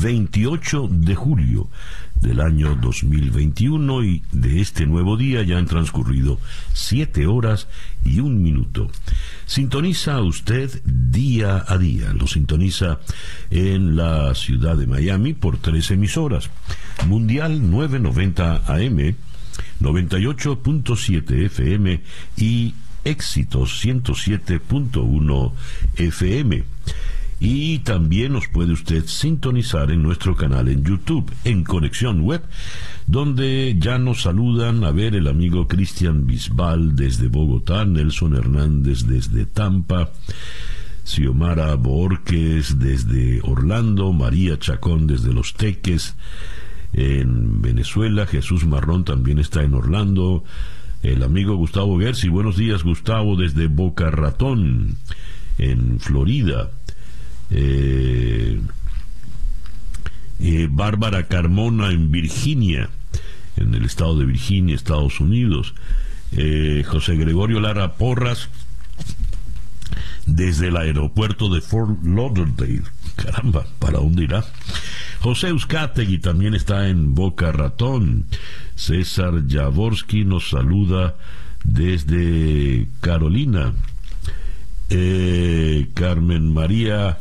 28 de julio del año 2021 y de este nuevo día ya han transcurrido siete horas y un minuto. Sintoniza usted día a día, lo sintoniza en la ciudad de Miami por tres emisoras. Mundial 990 AM, 98.7 FM y Éxitos 107.1 FM. Y también nos puede usted sintonizar en nuestro canal en YouTube, en Conexión Web, donde ya nos saludan a ver el amigo Cristian Bisbal desde Bogotá, Nelson Hernández desde Tampa, Xiomara Borges desde Orlando, María Chacón desde Los Teques, en Venezuela, Jesús Marrón también está en Orlando, el amigo Gustavo Gersi, buenos días Gustavo desde Boca Ratón, en Florida. Eh, eh, Bárbara Carmona en Virginia, en el estado de Virginia, Estados Unidos. Eh, José Gregorio Lara Porras desde el aeropuerto de Fort Lauderdale. Caramba, ¿para dónde irá? José Euskategui también está en Boca Ratón. César Jaworski nos saluda desde Carolina. Carmen María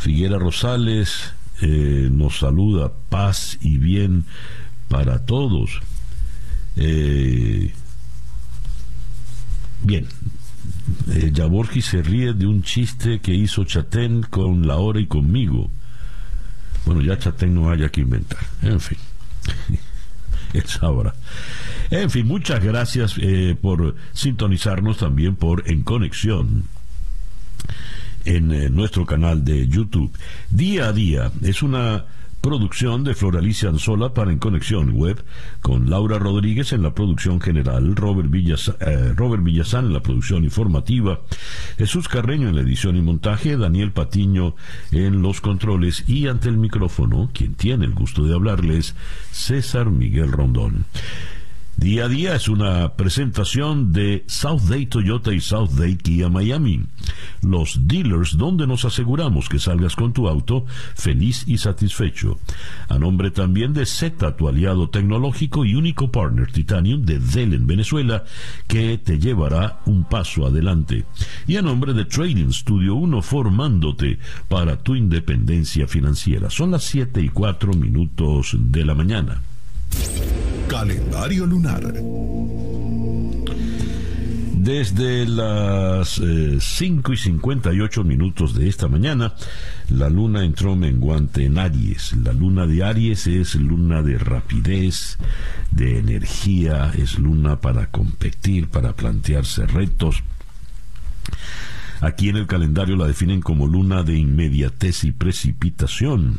Figuera Rosales eh, nos saluda, paz y bien para todos. Eh, bien, eh, se ríe de un chiste que hizo Chatén con la hora y conmigo. Bueno, ya Chatén no haya que inventar. En fin, él sabrá. En fin, muchas gracias por sintonizarnos también por En Conexión en eh, nuestro canal de YouTube. Día a día es una producción de Floralicia Anzola para En Conexión Web, con Laura Rodríguez en la producción general, Robert, eh, Robert Villazán en la producción informativa, Jesús Carreño en la edición y montaje, Daniel Patiño en los controles y ante el micrófono, quien tiene el gusto de hablarles, César Miguel Rondón. Día a día es una presentación de South Day Toyota y South Day Kia Miami, los dealers donde nos aseguramos que salgas con tu auto feliz y satisfecho. A nombre también de Z, tu aliado tecnológico y único partner Titanium de Dell en Venezuela, que te llevará un paso adelante. Y a nombre de Trading Studio 1, formándote para tu independencia financiera. Son las 7 y 4 minutos de la mañana. Calendario lunar. Desde las 5 eh, y 58 minutos de esta mañana, la luna entró menguante en Aries. La luna de Aries es luna de rapidez, de energía, es luna para competir, para plantearse retos. Aquí en el calendario la definen como luna de inmediatez y precipitación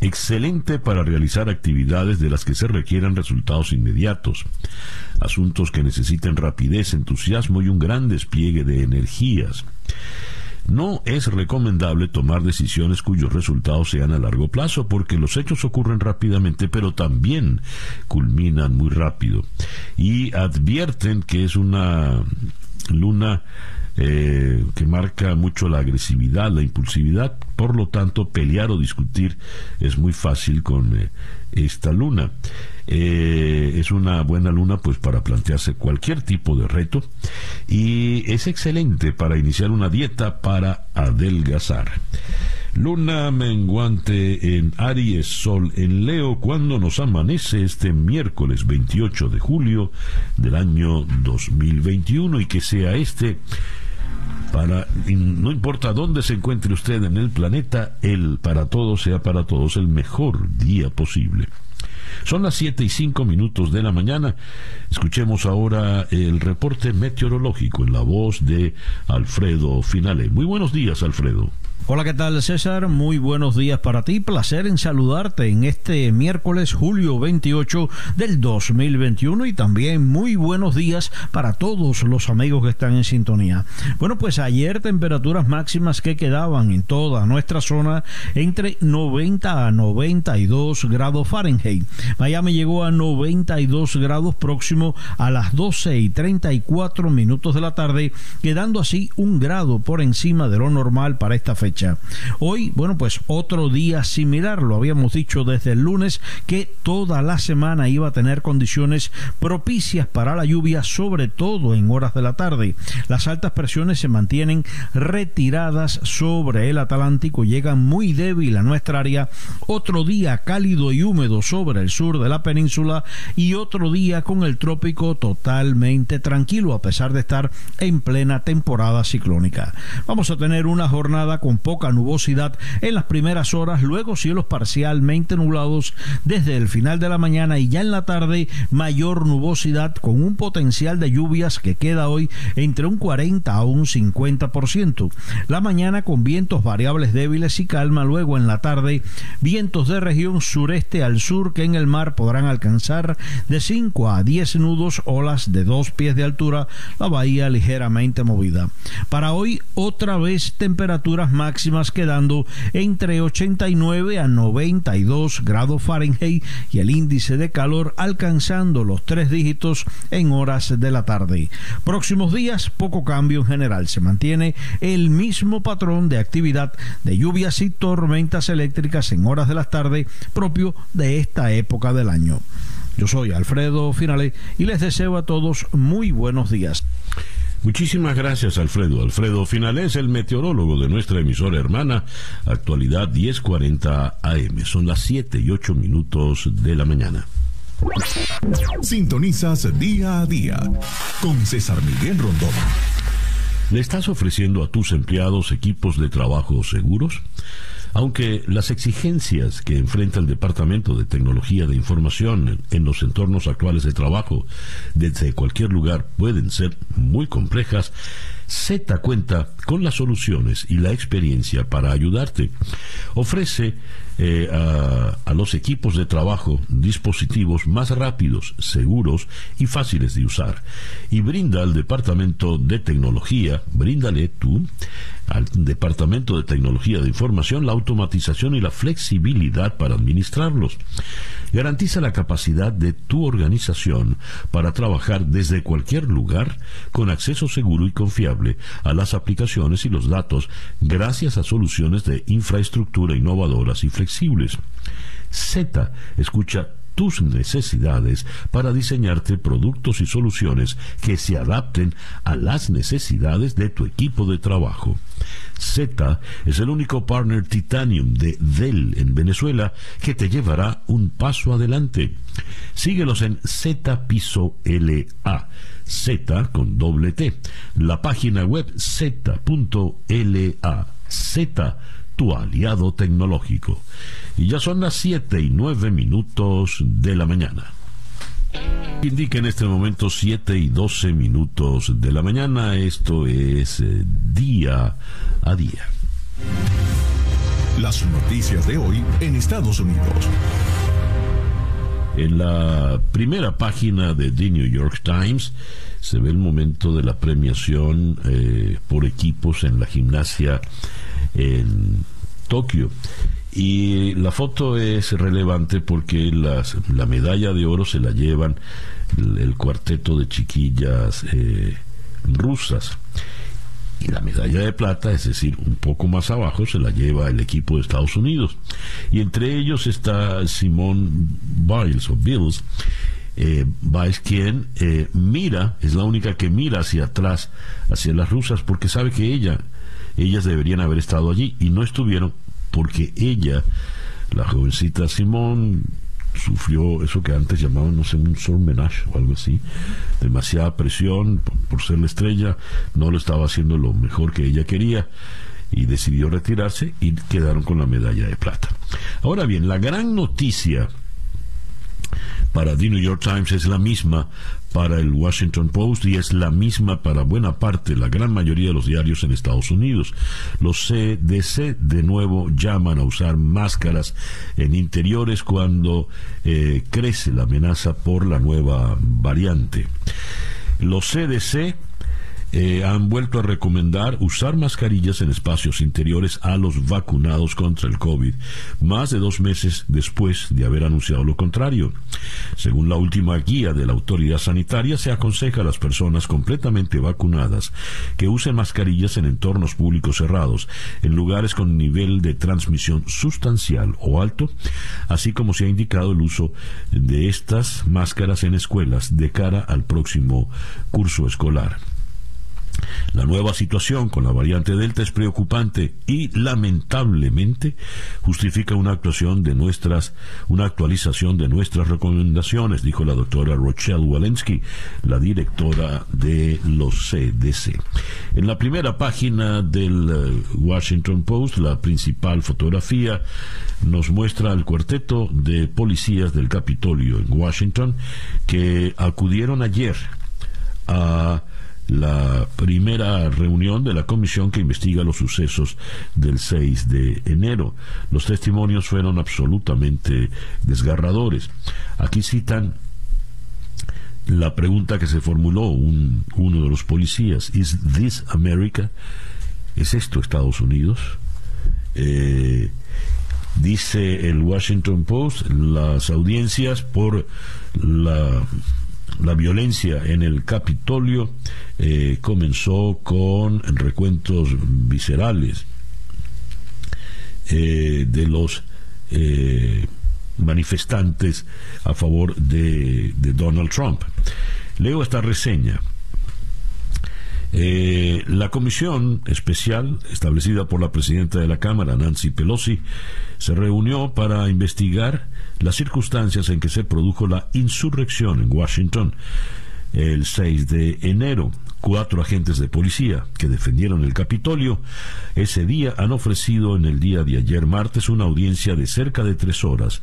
excelente para realizar actividades de las que se requieran resultados inmediatos, asuntos que necesiten rapidez, entusiasmo y un gran despliegue de energías. No es recomendable tomar decisiones cuyos resultados sean a largo plazo porque los hechos ocurren rápidamente pero también culminan muy rápido. Y advierten que es una luna eh, que marca mucho la agresividad, la impulsividad, por lo tanto pelear o discutir es muy fácil con eh, esta luna. Eh, es una buena luna pues para plantearse cualquier tipo de reto y es excelente para iniciar una dieta para adelgazar. Luna menguante en Aries, Sol en Leo, cuando nos amanece este miércoles 28 de julio del año 2021 y que sea este para no importa dónde se encuentre usted en el planeta, el para todos sea para todos el mejor día posible. Son las 7 y 5 minutos de la mañana. Escuchemos ahora el reporte meteorológico en la voz de Alfredo Finale. Muy buenos días, Alfredo. Hola, ¿qué tal César? Muy buenos días para ti. Placer en saludarte en este miércoles julio 28 del 2021 y también muy buenos días para todos los amigos que están en sintonía. Bueno, pues ayer temperaturas máximas que quedaban en toda nuestra zona entre 90 a 92 grados Fahrenheit. Miami llegó a 92 grados próximo a las 12 y 34 minutos de la tarde, quedando así un grado por encima de lo normal para esta fecha. Hoy, bueno, pues otro día similar, lo habíamos dicho desde el lunes, que toda la semana iba a tener condiciones propicias para la lluvia, sobre todo en horas de la tarde. Las altas presiones se mantienen retiradas sobre el Atlántico, llegan muy débil a nuestra área. Otro día cálido y húmedo sobre el sur de la península y otro día con el trópico totalmente tranquilo, a pesar de estar en plena temporada ciclónica. Vamos a tener una jornada con poca nubosidad en las primeras horas, luego cielos parcialmente nublados desde el final de la mañana y ya en la tarde mayor nubosidad con un potencial de lluvias que queda hoy entre un 40 a un 50%. La mañana con vientos variables débiles y calma, luego en la tarde vientos de región sureste al sur que en el mar podrán alcanzar de 5 a 10 nudos, olas de dos pies de altura, la bahía ligeramente movida. Para hoy otra vez temperaturas máximas máximas quedando entre 89 a 92 grados Fahrenheit y el índice de calor alcanzando los tres dígitos en horas de la tarde. Próximos días, poco cambio en general. Se mantiene el mismo patrón de actividad de lluvias y tormentas eléctricas en horas de la tarde propio de esta época del año. Yo soy Alfredo Finale y les deseo a todos muy buenos días. Muchísimas gracias, Alfredo. Alfredo Finales, el meteorólogo de nuestra emisora hermana, actualidad 1040 AM. Son las 7 y 8 minutos de la mañana. Sintonizas día a día con César Miguel Rondón. ¿Le estás ofreciendo a tus empleados equipos de trabajo seguros? Aunque las exigencias que enfrenta el Departamento de Tecnología de Información en los entornos actuales de trabajo desde cualquier lugar pueden ser muy complejas, Z cuenta con las soluciones y la experiencia para ayudarte. Ofrece eh, a, los equipos de trabajo dispositivos más rápidos, seguros y fáciles de usar. Y brinda al Departamento de Tecnología, bríndale tú, al Departamento de Tecnología de Información la automatización y la flexibilidad para administrarlos. Garantiza la capacidad de tu organización para trabajar desde cualquier lugar con acceso seguro y confiable a las aplicaciones y los datos gracias a soluciones de infraestructura innovadoras y flexibles. Z escucha tus necesidades para diseñarte productos y soluciones que se adapten a las necesidades de tu equipo de trabajo. Z es el único partner Titanium de Dell en Venezuela que te llevará un paso adelante. Síguelos en Z Piso LA Z con doble T. La página web z.la. Z, tu aliado tecnológico. Y ya son las 7 y 9 minutos de la mañana. Indica en este momento 7 y 12 minutos de la mañana. Esto es eh, día a día. Las noticias de hoy en Estados Unidos. En la primera página de The New York Times se ve el momento de la premiación eh, por equipos en la gimnasia en Tokio. Y la foto es relevante porque la medalla de oro se la llevan el, cuarteto de chiquillas eh, rusas y la medalla de plata, es decir, un poco más abajo, se la lleva el equipo de Estados Unidos. Y entre ellos está Simone Biles o Bills, eh, Biles quien eh, mira, es la única que mira hacia atrás, hacia las rusas, porque sabe que ella, ellas deberían haber estado allí y no estuvieron porque ella, la jovencita Simone, sufrió eso que antes llamaban, no sé, un surmenage o algo así, demasiada presión por, ser la estrella, no lo estaba haciendo lo mejor que ella quería y decidió retirarse y quedaron con la medalla de plata. Ahora bien, la gran noticia para The New York Times es la misma para el Washington Post y es la misma para buena parte, la gran mayoría de los diarios en Estados Unidos. Los CDC de nuevo llaman a usar máscaras en interiores cuando eh, crece la amenaza por la nueva variante. Los CDC eh, han vuelto a recomendar usar mascarillas en espacios interiores a los vacunados contra el COVID, más de dos meses después de haber anunciado lo contrario. Según la última guía de la autoridad sanitaria, se aconseja a las personas completamente vacunadas que usen mascarillas en entornos públicos cerrados, en lugares con nivel de transmisión sustancial o alto, así como se ha indicado el uso de estas máscaras en escuelas de cara al próximo curso escolar. La nueva situación con la variante Delta es preocupante y lamentablemente justifica una actuación de nuestras, una actualización de nuestras recomendaciones, dijo la doctora Rochelle Walensky, la directora de los CDC. En la primera página del eh, Washington Post, la principal fotografía nos muestra el cuarteto de policías del Capitolio en Washington que acudieron ayer a la primera reunión de la comisión que investiga los sucesos del 6 de enero. Los testimonios fueron absolutamente desgarradores. Aquí citan la pregunta que se formuló uno de los policías, ¿Is this America? ¿Es esto Estados Unidos? Eh, dice el Washington Post, las audiencias por la la violencia en el Capitolio eh, comenzó con recuentos viscerales eh, de los eh, manifestantes a favor de, de, Donald Trump. Leo esta reseña. La comisión especial establecida por la presidenta de la Cámara, Nancy Pelosi, se reunió para investigar las circunstancias en que se produjo la insurrección en Washington el 6 de enero. Cuatro agentes de policía que defendieron el Capitolio ese día han ofrecido en el día de ayer martes una audiencia de cerca de tres horas.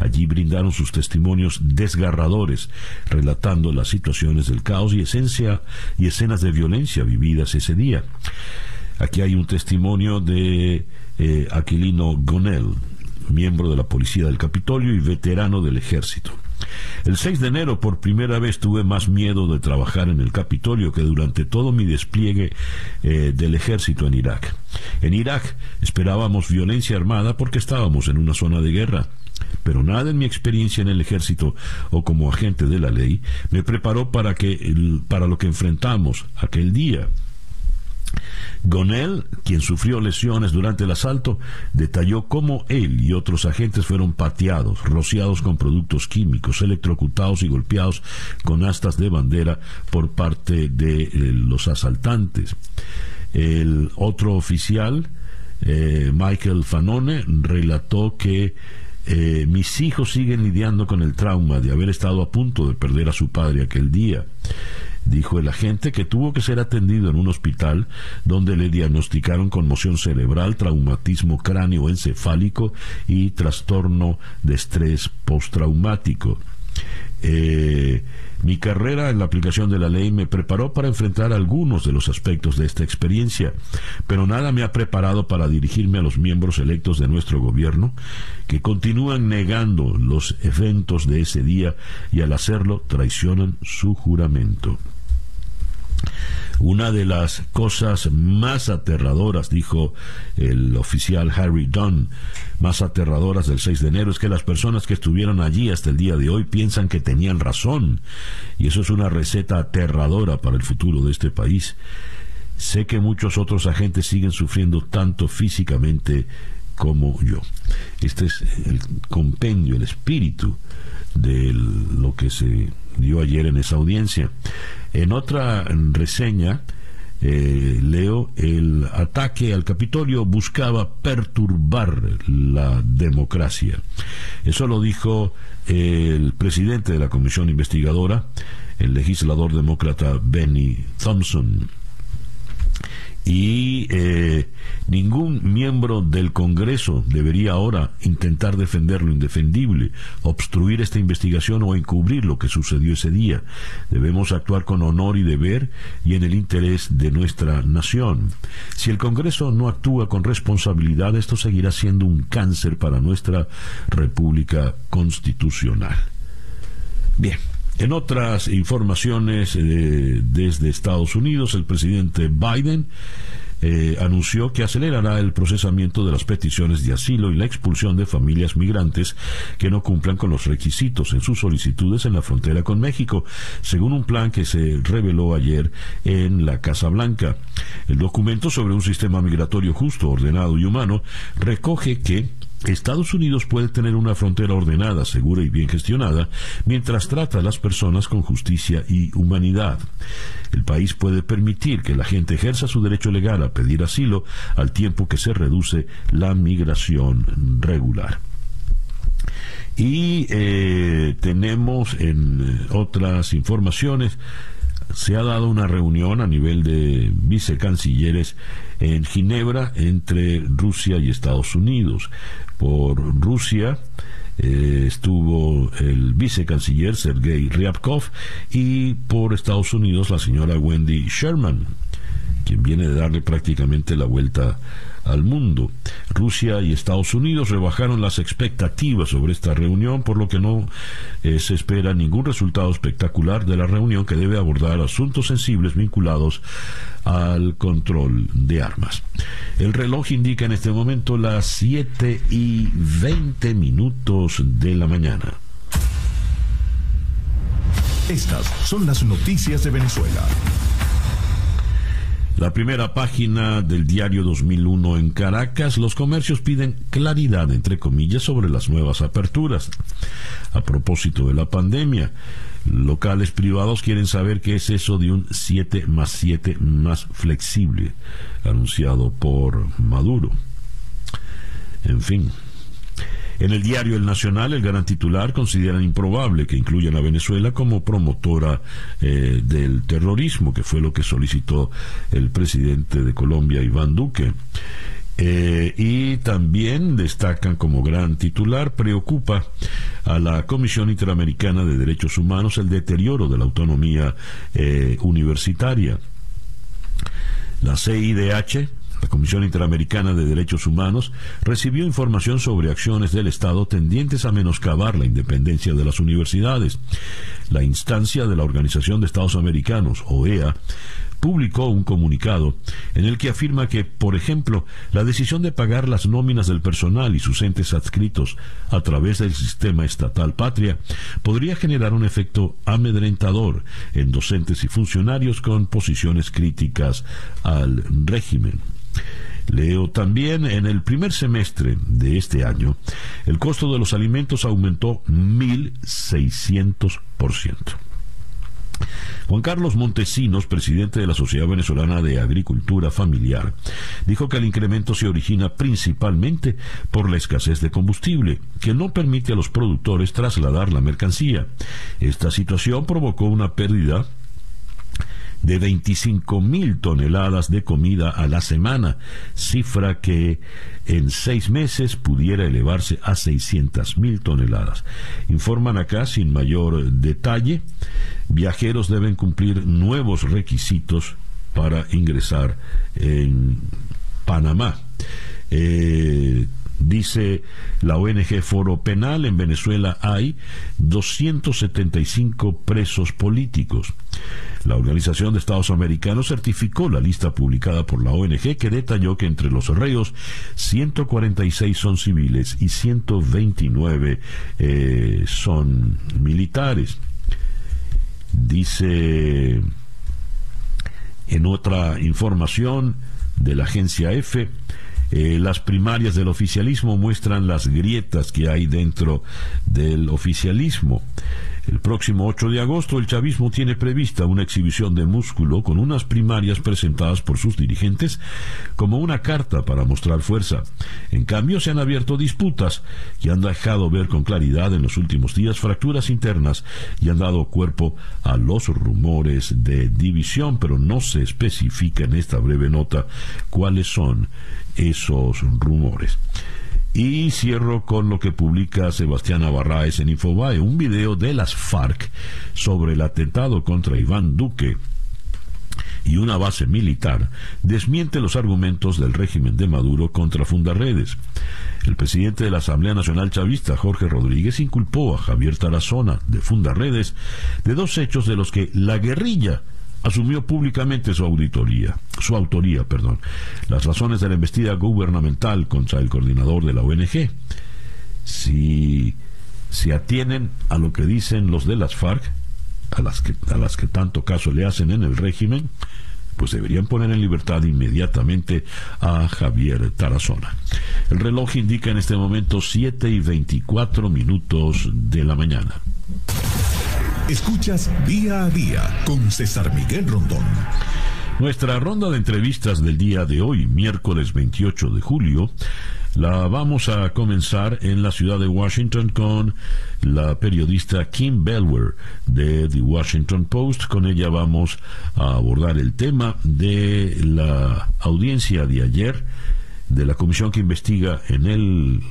Allí brindaron sus testimonios desgarradores, relatando las situaciones del caos y esencia y escenas de violencia vividas ese día. Aquí hay un testimonio de eh, Aquilino Gonel, miembro de la Policía del Capitolio y veterano del Ejército. El 6 de enero por primera vez tuve más miedo de trabajar en el Capitolio que durante todo mi despliegue eh, del ejército en Irak. En Irak esperábamos violencia armada porque estábamos en una zona de guerra, pero nada en mi experiencia en el ejército o como agente de la ley me preparó para, que, para lo que enfrentamos aquel día. Gonel, quien sufrió lesiones durante el asalto, detalló cómo él y otros agentes fueron pateados, rociados con productos químicos, electrocutados y golpeados con astas de bandera por parte de eh, los asaltantes. El otro oficial, eh, Michael Fanone, relató que eh, mis hijos siguen lidiando con el trauma de haber estado a punto de perder a su padre aquel día dijo el agente que tuvo que ser atendido en un hospital donde le diagnosticaron conmoción cerebral, traumatismo cráneo-encefálico y trastorno de estrés postraumático. Eh, mi carrera en la aplicación de la ley me preparó para enfrentar algunos de los aspectos de esta experiencia, pero nada me ha preparado para dirigirme a los miembros electos de nuestro gobierno, que continúan negando los eventos de ese día y al hacerlo traicionan su juramento. Una de las cosas más aterradoras, dijo el oficial Harry Dunn, más aterradoras del 6 de enero es que las personas que estuvieron allí hasta el día de hoy piensan que tenían razón. Y eso es una receta aterradora para el futuro de este país. Sé que muchos otros agentes siguen sufriendo tanto físicamente como yo. Este es el compendio, el espíritu de lo que se dio ayer en esa audiencia. En otra reseña, eh, leo, el ataque al Capitolio buscaba perturbar la democracia. Eso lo dijo el presidente de la comisión investigadora, el legislador demócrata Benny Thompson. Y eh, ningún miembro del Congreso debería ahora intentar defender lo indefendible, obstruir esta investigación o encubrir lo que sucedió ese día. Debemos actuar con honor y deber y en el interés de nuestra nación. Si el Congreso no actúa con responsabilidad, esto seguirá siendo un cáncer para nuestra República Constitucional. Bien. En otras informaciones eh, desde Estados Unidos, el presidente Biden eh, anunció que acelerará el procesamiento de las peticiones de asilo y la expulsión de familias migrantes que no cumplan con los requisitos en sus solicitudes en la frontera con México, según un plan que se reveló ayer en la Casa Blanca. El documento sobre un sistema migratorio justo, ordenado y humano recoge que Estados Unidos puede tener una frontera ordenada, segura y bien gestionada, mientras trata a las personas con justicia y humanidad. El país puede permitir que la gente ejerza su derecho legal a pedir asilo al tiempo que se reduce la migración regular. Y eh, tenemos en eh, otras informaciones se ha dado una reunión a nivel de vicecancilleres en Ginebra entre Rusia y Estados Unidos. Por Rusia. Eh, estuvo el vicecanciller Sergei Ryabkov y por Estados Unidos la señora Wendy Sherman, quien viene de darle prácticamente la vuelta al mundo. Rusia y Estados Unidos rebajaron las expectativas sobre esta reunión, por lo que no eh, se espera ningún resultado espectacular de la reunión que debe abordar asuntos sensibles vinculados al control de armas. El reloj indica en este momento las 7 y 20 minutos de la mañana. Estas son las noticias de Venezuela. La primera página del diario 2001 en Caracas, los comercios piden claridad, entre comillas, sobre las nuevas aperturas. A propósito de la pandemia, locales privados quieren saber qué es eso de un 7 más 7 más flexible, anunciado por Maduro. En fin, en el diario El Nacional, el gran titular considera improbable que incluyan a Venezuela como promotora eh, del terrorismo, que fue lo que solicitó el presidente de Colombia, Iván Duque. Eh, y también destacan como gran titular, preocupa a la Comisión Interamericana de Derechos Humanos el deterioro de la autonomía eh, universitaria. La CIDH la Comisión Interamericana de Derechos Humanos recibió información sobre acciones del Estado tendientes a menoscabar la independencia de las universidades. La instancia de la Organización de Estados Americanos, OEA, publicó un comunicado en el que afirma que, por ejemplo, la decisión de pagar las nóminas del personal y sus entes adscritos a través del sistema estatal patria podría generar un efecto amedrentador en docentes y funcionarios con posiciones críticas al régimen. Leo también en el primer semestre de este año, el costo de los alimentos aumentó 1.600%. Juan Carlos Montesinos, presidente de la Sociedad Venezolana de Agricultura Familiar, dijo que el incremento se origina principalmente por la escasez de combustible, que no permite a los productores trasladar la mercancía. Esta situación provocó una pérdida de 25 mil toneladas de comida a la semana, cifra que en seis meses pudiera elevarse a 600 mil toneladas. Informan acá, sin mayor detalle, viajeros deben cumplir nuevos requisitos para ingresar en Panamá. Eh, Dice la ONG Foro Penal, en Venezuela hay 275 presos políticos. La Organización de Estados Americanos certificó la lista publicada por la ONG que detalló que entre los reos 146 son civiles y 129 eh, son militares. Dice en otra información de la agencia F, eh, las primarias del oficialismo muestran las grietas que hay dentro del oficialismo. El próximo 8 de agosto el chavismo tiene prevista una exhibición de músculo con unas primarias presentadas por sus dirigentes como una carta para mostrar fuerza. En cambio se han abierto disputas que han dejado ver con claridad en los últimos días fracturas internas y han dado cuerpo a los rumores de división, pero no se especifica en esta breve nota cuáles son esos rumores. Y cierro con lo que publica Sebastián Navarraes en Infobae, un video de las FARC sobre el atentado contra Iván Duque y una base militar, desmiente los argumentos del régimen de Maduro contra Fundarredes. El presidente de la Asamblea Nacional Chavista, Jorge Rodríguez, inculpó a Javier Tarazona de Fundarredes de dos hechos de los que la guerrilla asumió públicamente su auditoría, su autoría, perdón, las razones de la investida gubernamental contra el coordinador de la ONG. Si se atienen a lo que dicen los de las FARC, a las que, a las que tanto caso le hacen en el régimen, pues deberían poner en libertad inmediatamente a Javier Tarazona. El reloj indica en este momento 7 y 24 minutos de la mañana. Escuchas día a día con César Miguel Rondón. Nuestra ronda de entrevistas del día de hoy, miércoles 28 de julio, la vamos a comenzar en la ciudad de Washington con la periodista Kim Belwer de The Washington Post. Con ella vamos a abordar el tema de la audiencia de ayer de la comisión que investiga en el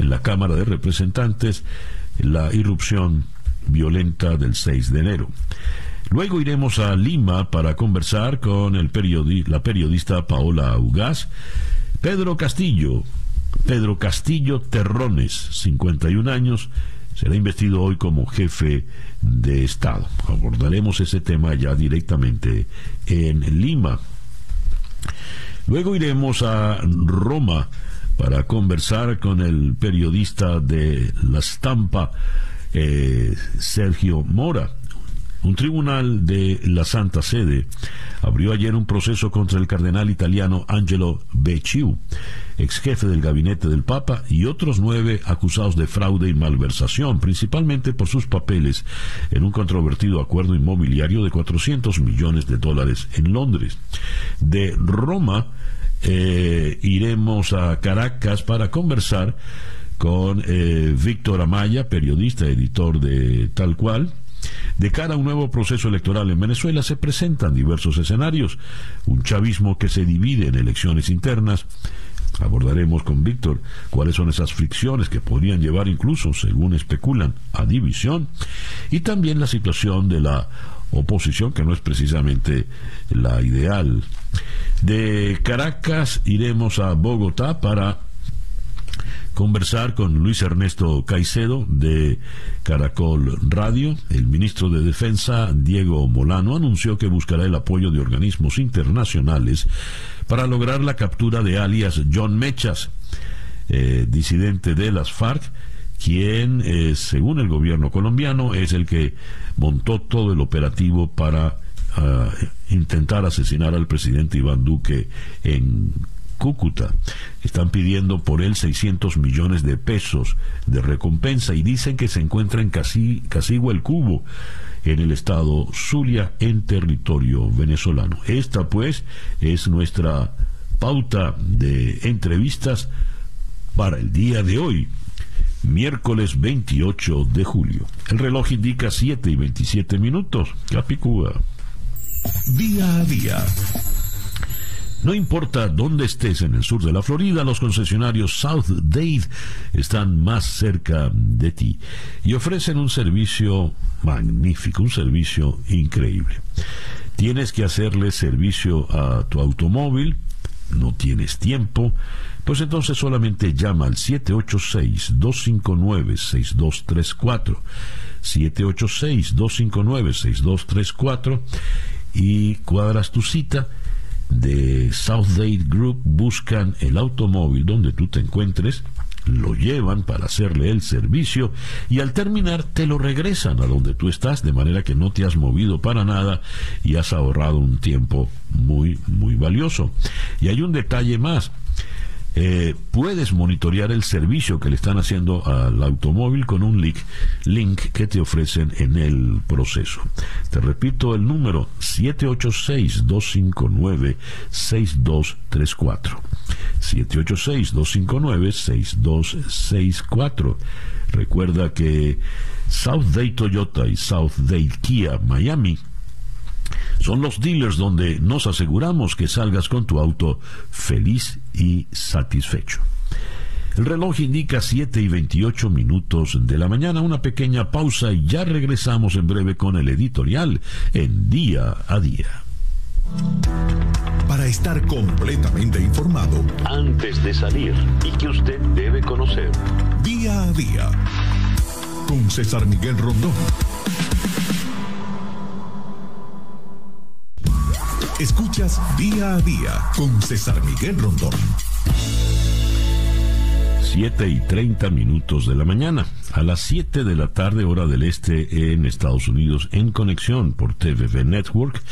en la Cámara de Representantes la irrupción violenta del 6 de enero. Luego iremos a Lima para conversar con el la periodista Paola Ugaz. Pedro Castillo, Pedro Castillo Terrones, 51 años, será investido hoy como jefe de Estado. Abordaremos ese tema ya directamente en Lima. Luego iremos a Roma para conversar con el periodista de La Estampa, eh, Sergio Mora. Un tribunal de la Santa Sede abrió ayer un proceso contra el cardenal italiano Angelo Becciu, ex jefe del gabinete del Papa, y otros nueve acusados de fraude y malversación, principalmente por sus papeles en un controvertido acuerdo inmobiliario de 400 millones de dólares en Londres. De Roma eh, iremos a Caracas para conversar con eh, Víctor Amaya, periodista, editor de Tal Cual. De cara a un nuevo proceso electoral en Venezuela se presentan diversos escenarios. Un chavismo que se divide en elecciones internas. Abordaremos con Víctor cuáles son esas fricciones que podrían llevar incluso, según especulan, a división. Y también la situación de la oposición, que no es precisamente la ideal. De Caracas iremos a Bogotá para conversar con Luis Ernesto Caicedo de Caracol Radio. El ministro de Defensa, Diego Molano, anunció que buscará el apoyo de organismos internacionales para lograr la captura de alias John Mechas, eh, disidente de las FARC, quien, eh, según el gobierno colombiano, es el que montó todo el operativo para ah, intentar asesinar al presidente Iván Duque en Cúcuta. Están pidiendo por él 600 millones de pesos de recompensa y dicen que se encuentra en Casi, Casigua el Cubo, en el estado Zulia, en territorio venezolano. Esta pues es nuestra pauta de entrevistas para el día de hoy, miércoles 28 de julio. El reloj indica 7 y 27 minutos. Capicúa. Día a día no importa dónde estés en el sur de la Florida, los concesionarios South Dade están más cerca de ti y ofrecen un servicio magnífico, un servicio increíble. Tienes que hacerle servicio a tu automóvil, no tienes tiempo, pues entonces solamente llama al 786-259-6234. 786-259-6234 y cuadras tu cita de Dade Group buscan el automóvil donde tú te encuentres, lo llevan para hacerle el servicio y al terminar te lo regresan a donde tú estás de manera que no te has movido para nada y has ahorrado un tiempo muy muy valioso. Y hay un detalle más. Eh, puedes monitorear el servicio que le están haciendo al automóvil con un link, que te ofrecen en el proceso. Te repito el número 786-259-6234. 786-259-6264. Recuerda que South Day Toyota y South Day Kia Miami son los dealers donde nos aseguramos que salgas con tu auto feliz y satisfecho. El reloj indica 7 y 28 minutos de la mañana, una pequeña pausa y ya regresamos en breve con el editorial en día a día. Para estar completamente informado, antes de salir y que usted debe conocer, día a día, con César Miguel Rondón. Escuchas día a día con César Miguel Rondón. 7 y 30 minutos de la mañana. A las 7 de la tarde, hora del este en Estados Unidos, en conexión por TVV Network,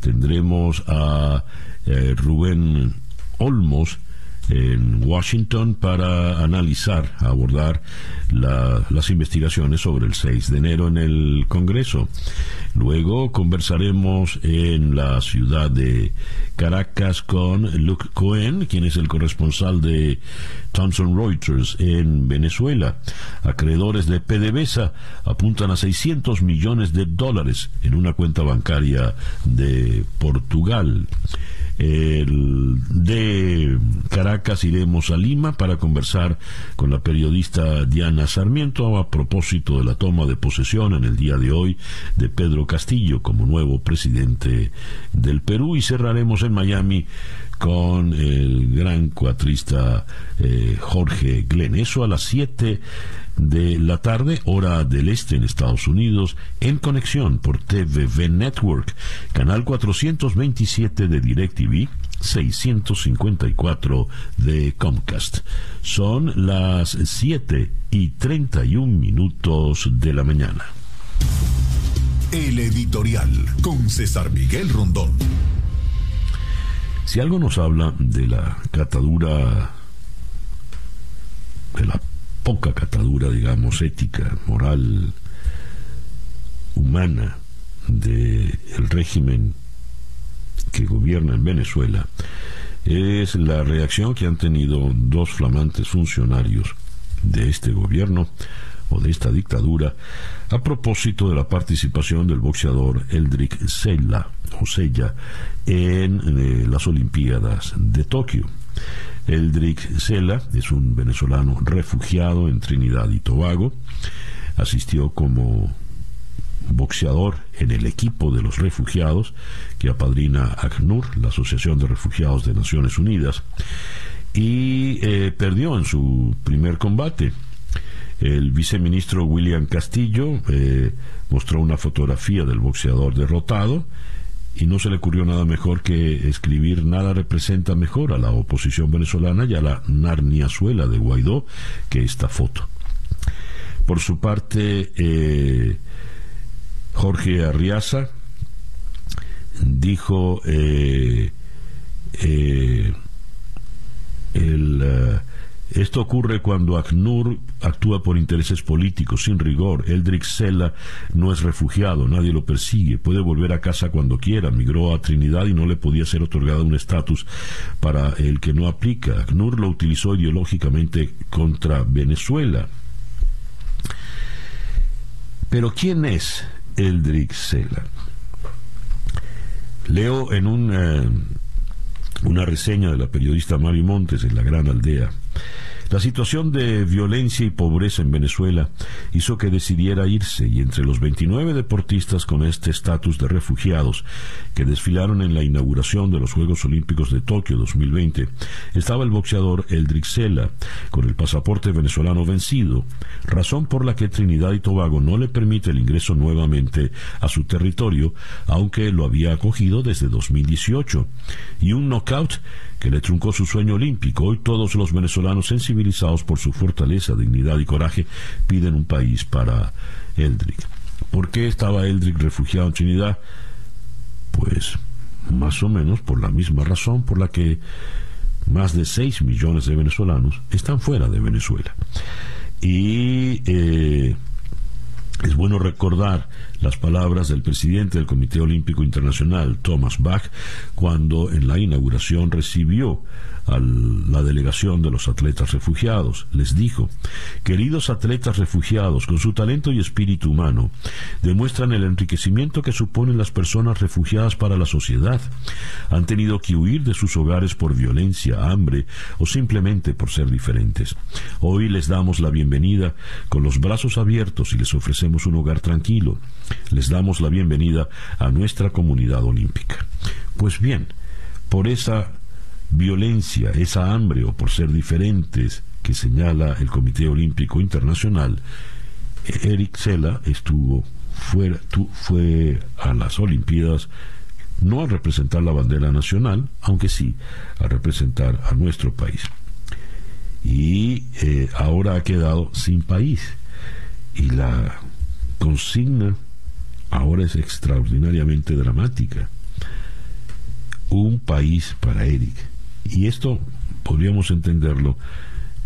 tendremos a eh, Rubén Olmos en Washington para analizar, abordar las investigaciones sobre el 6 de enero en el Congreso. Luego conversaremos en la ciudad de Caracas con Luke Cohen, quien es el corresponsal de Thomson Reuters en Venezuela. Acreedores de PDVSA apuntan a 600 millones de dólares en una cuenta bancaria de Portugal de Caracas iremos a Lima para conversar con la periodista Diana Sarmiento a propósito de la toma de posesión en el día de hoy de Pedro Castillo como nuevo presidente del Perú. Y cerraremos en Miami con el gran cuatrista eh, Jorge Glenn. Eso a las 7 de la tarde, hora del este en Estados Unidos, en conexión por TVV Network, canal 427 de DirecTV, 654 de Comcast. Son las 7 y 31 minutos de la mañana. El editorial con César Miguel Rondón. Si algo nos habla de la catadura de la poca catadura, digamos, ética, moral, humana del régimen que gobierna en Venezuela, es la reacción que han tenido dos flamantes funcionarios de este gobierno de esta dictadura a propósito de la participación del boxeador Eldrick Sella, o Sella en eh, las Olimpiadas de Tokio. Eldrick Sela es un venezolano refugiado en Trinidad y Tobago. Asistió como boxeador en el equipo de los refugiados que apadrina ACNUR, la Asociación de Refugiados de Naciones Unidas, y eh, perdió en su primer combate. El viceministro William Castillo eh, mostró una fotografía del boxeador derrotado y no se le ocurrió nada mejor que escribir nada representa mejor a la oposición venezolana y a la narniazuela de Guaidó que esta foto. Por su parte, eh, Jorge Arriaza dijo eh, el esto ocurre cuando ACNUR actúa por intereses políticos, sin rigor. Eldrick Sela no es refugiado, nadie lo persigue, puede volver a casa cuando quiera. Migró a Trinidad y no le podía ser otorgado un estatus para el que no aplica. ACNUR lo utilizó ideológicamente contra Venezuela. Pero ¿quién es Eldrick Sela? Leo en una reseña de la periodista Mari Montes en La Gran Aldea la situación de violencia y pobreza en Venezuela hizo que decidiera irse y entre los 29 deportistas con este estatus de refugiados que desfilaron en la inauguración de los Juegos Olímpicos de Tokio 2020 estaba el boxeador Eldrick Sela con el pasaporte venezolano vencido, razón por la que Trinidad y Tobago no le permite el ingreso nuevamente a su territorio, aunque lo había acogido desde 2018, y un knockout que le truncó su sueño olímpico. Hoy todos los venezolanos sensibilizados por su fortaleza, dignidad y coraje piden un país para Eldrick. ¿Por qué estaba Eldrick refugiado en Trinidad? Pues más o menos por la misma razón por la que más de 6 millones de venezolanos están fuera de Venezuela. Y eh, es bueno recordar las palabras del presidente del Comité Olímpico Internacional, Thomas Bach, cuando en la inauguración recibió a la delegación de los atletas refugiados. Les dijo, queridos atletas refugiados, con su talento y espíritu humano, demuestran el enriquecimiento que suponen las personas refugiadas para la sociedad. Han tenido que huir de sus hogares por violencia, hambre o simplemente por ser diferentes. Hoy les damos la bienvenida con los brazos abiertos y les ofrecemos un hogar tranquilo. Les damos la bienvenida a nuestra comunidad olímpica. Pues bien, por esa violencia, esa hambre o por ser diferentes que señala el Comité Olímpico Internacional, Eric Sela estuvo fuera, fue a las Olimpiadas no a representar la bandera nacional, aunque sí a representar a nuestro país. Y eh, ahora ha quedado sin país. Y la consigna ahora es extraordinariamente dramática. Un país para Eric. Y esto podríamos entenderlo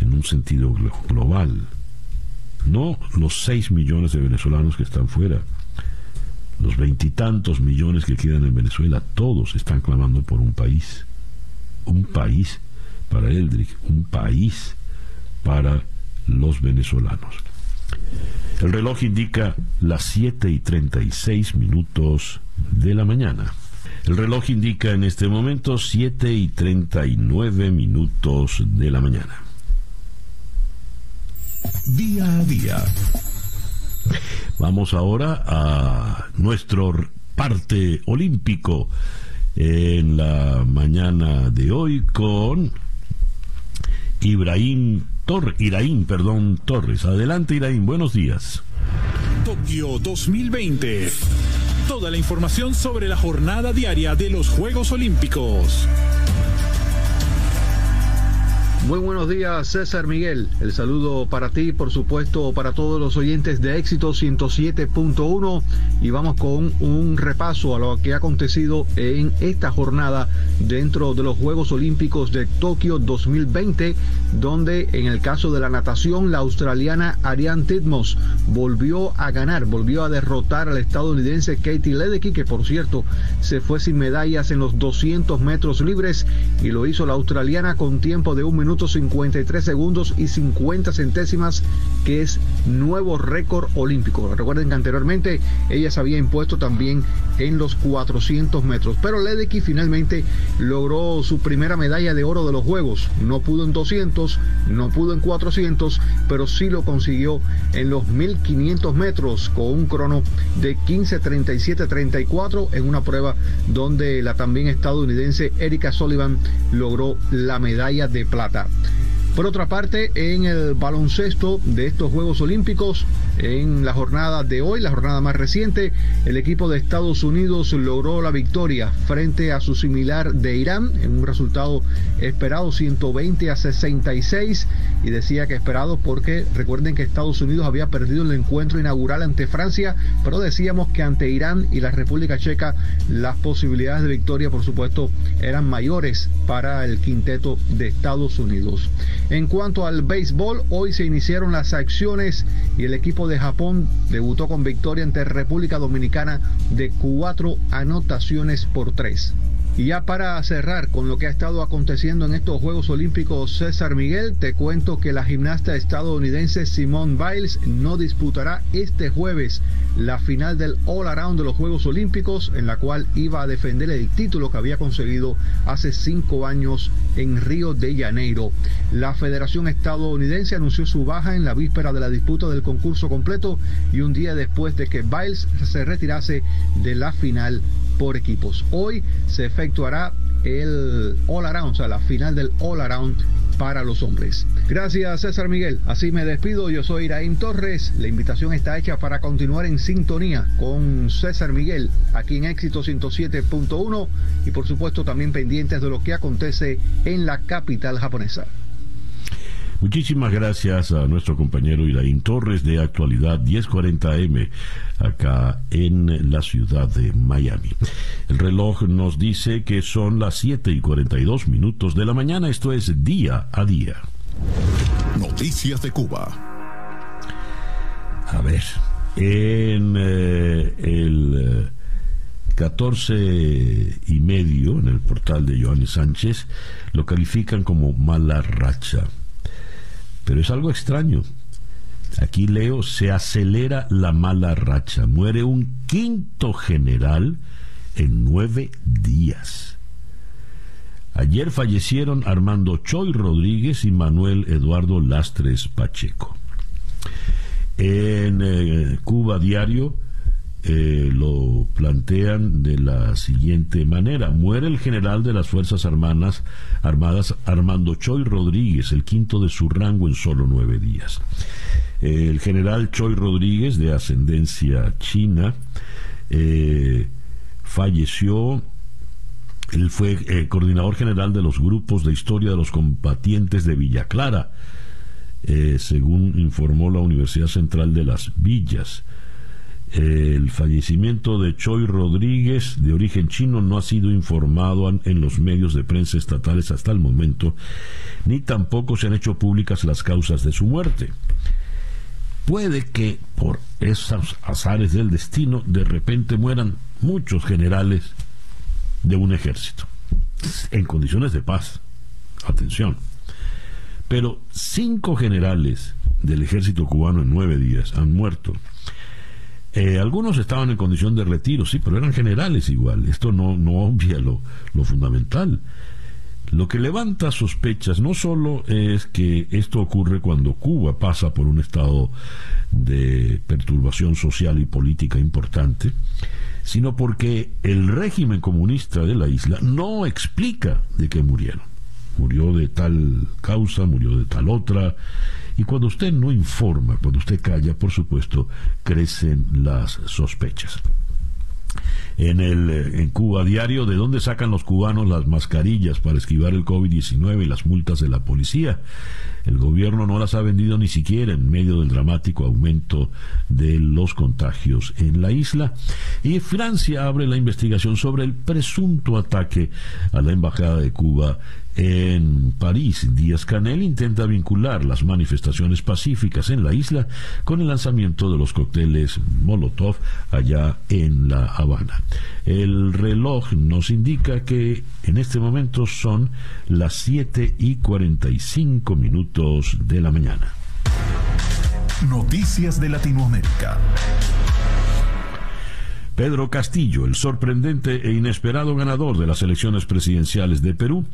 en un sentido global. No los 6 millones de venezolanos que están fuera, los veintitantos millones que quedan en Venezuela, todos están clamando por un país. Un país para Eldrick, un país para los venezolanos. El reloj indica las 7 y 36 minutos de la mañana. El reloj indica en este momento 7 y 39 minutos de la mañana. Día a día. Vamos ahora a nuestro parte olímpico en la mañana de hoy con Ibrahim Torres, Iraín, perdón, Torres. Adelante, Iraín, buenos días. Tokio 2020. Toda la información sobre la jornada diaria de los Juegos Olímpicos. Muy buenos días, César Miguel. El saludo para ti, por supuesto, para todos los oyentes de Éxito 107.1 y vamos con un repaso a lo que ha acontecido en esta jornada dentro de los Juegos Olímpicos de Tokio 2020, donde en el caso de la natación, la australiana Ariane Titmos volvió a ganar, volvió a derrotar al estadounidense Katie Ledecky, que por cierto se fue sin medallas en los 200 metros libres y lo hizo la australiana con tiempo de un minuto 53 segundos y 50 centésimas, que es nuevo récord olímpico. Recuerden que anteriormente ella se había impuesto también en los 400 metros, pero Ledecky finalmente logró su primera medalla de oro de los Juegos. No pudo en 200, no pudo en 400, pero sí lo consiguió en los 1500 metros con un crono de 15.37.34 en una prueba donde la también estadounidense Erika Sullivan logró la medalla de plata. out. Por otra parte, en el baloncesto de estos Juegos Olímpicos, en la jornada de hoy, la jornada más reciente, el equipo de Estados Unidos logró la victoria frente a su similar de Irán en un resultado esperado 120 a 66 y decía que esperado porque recuerden que Estados Unidos había perdido el encuentro inaugural ante Francia, pero decíamos que ante Irán y la República Checa las posibilidades de victoria por supuesto eran mayores para el quinteto de Estados Unidos. En cuanto al béisbol, hoy se iniciaron las acciones y el equipo de Japón debutó con victoria ante República Dominicana de cuatro anotaciones por tres. Y ya para cerrar con lo que ha estado aconteciendo en estos Juegos Olímpicos César Miguel, te cuento que la gimnasta estadounidense Simone Biles no disputará este jueves la final del All Around de los Juegos Olímpicos, en la cual iba a defender el título que había conseguido hace cinco años en Río de Janeiro. La Federación Estadounidense anunció su baja en la víspera de la disputa del concurso completo y un día después de que Biles se retirase de la final por equipos. Hoy se efectuará el All Around, o sea, la final del All Around para los hombres. Gracias César Miguel. Así me despido. Yo soy Iraín Torres. La invitación está hecha para continuar en sintonía con César Miguel aquí en Éxito 107.1 y por supuesto también pendientes de lo que acontece en la capital japonesa. Muchísimas gracias a nuestro compañero Iraín Torres de Actualidad 1040M acá en la ciudad de Miami. El reloj nos dice que son las 7 y 42 minutos de la mañana, esto es día a día. Noticias de Cuba. A ver, en eh, el 14 eh, y medio, en el portal de Joanny Sánchez, lo califican como mala racha. Pero es algo extraño. Aquí leo, se acelera la mala racha. Muere un quinto general en nueve días. Ayer fallecieron Armando Choy Rodríguez y Manuel Eduardo Lastres Pacheco. En eh, Cuba Diario eh, lo plantean de la siguiente manera. Muere el general de las Fuerzas Armadas, Armadas Armando Choy Rodríguez, el quinto de su rango en solo nueve días. el general Choy Rodríguez, de ascendencia china, eh, falleció él fue eh, coordinador general de los grupos de historia de los combatientes de Villa Clara, según informó la Universidad Central de las Villas el fallecimiento de Choi Rodríguez, de origen chino, no ha sido informado en los medios de prensa estatales hasta el momento, ni tampoco se han hecho públicas las causas de su muerte. Puede que por esos azares del destino de repente mueran muchos generales de un ejército, en condiciones de paz. Atención. Pero cinco generales del ejército cubano en nueve días han muerto eh, algunos estaban en condición de retiro, sí, pero eran generales igual. Esto no, no obvia lo, lo fundamental. Lo que levanta sospechas no solo es que esto ocurre cuando Cuba pasa por un estado de perturbación social y política importante, sino porque el régimen comunista de la isla no explica de qué murieron. Murió de tal causa, murió de tal otra, y cuando usted no informa, cuando usted calla, por supuesto, crecen las sospechas. En, el, en Cuba Diario, ¿de dónde sacan los cubanos las mascarillas para esquivar el COVID-19 y las multas de la policía? El gobierno no las ha vendido ni siquiera en medio del dramático aumento de los contagios en la isla. Y Francia abre la investigación sobre el presunto ataque a la Embajada de Cuba en París, Díaz Canel intenta vincular las manifestaciones pacíficas en la isla con el lanzamiento de los cócteles Molotov allá en La Habana. El reloj nos indica que en este momento son las 7 y 45 minutos de la mañana. Noticias de Latinoamérica. Pedro Castillo, el sorprendente e inesperado ganador de las elecciones presidenciales de Perú,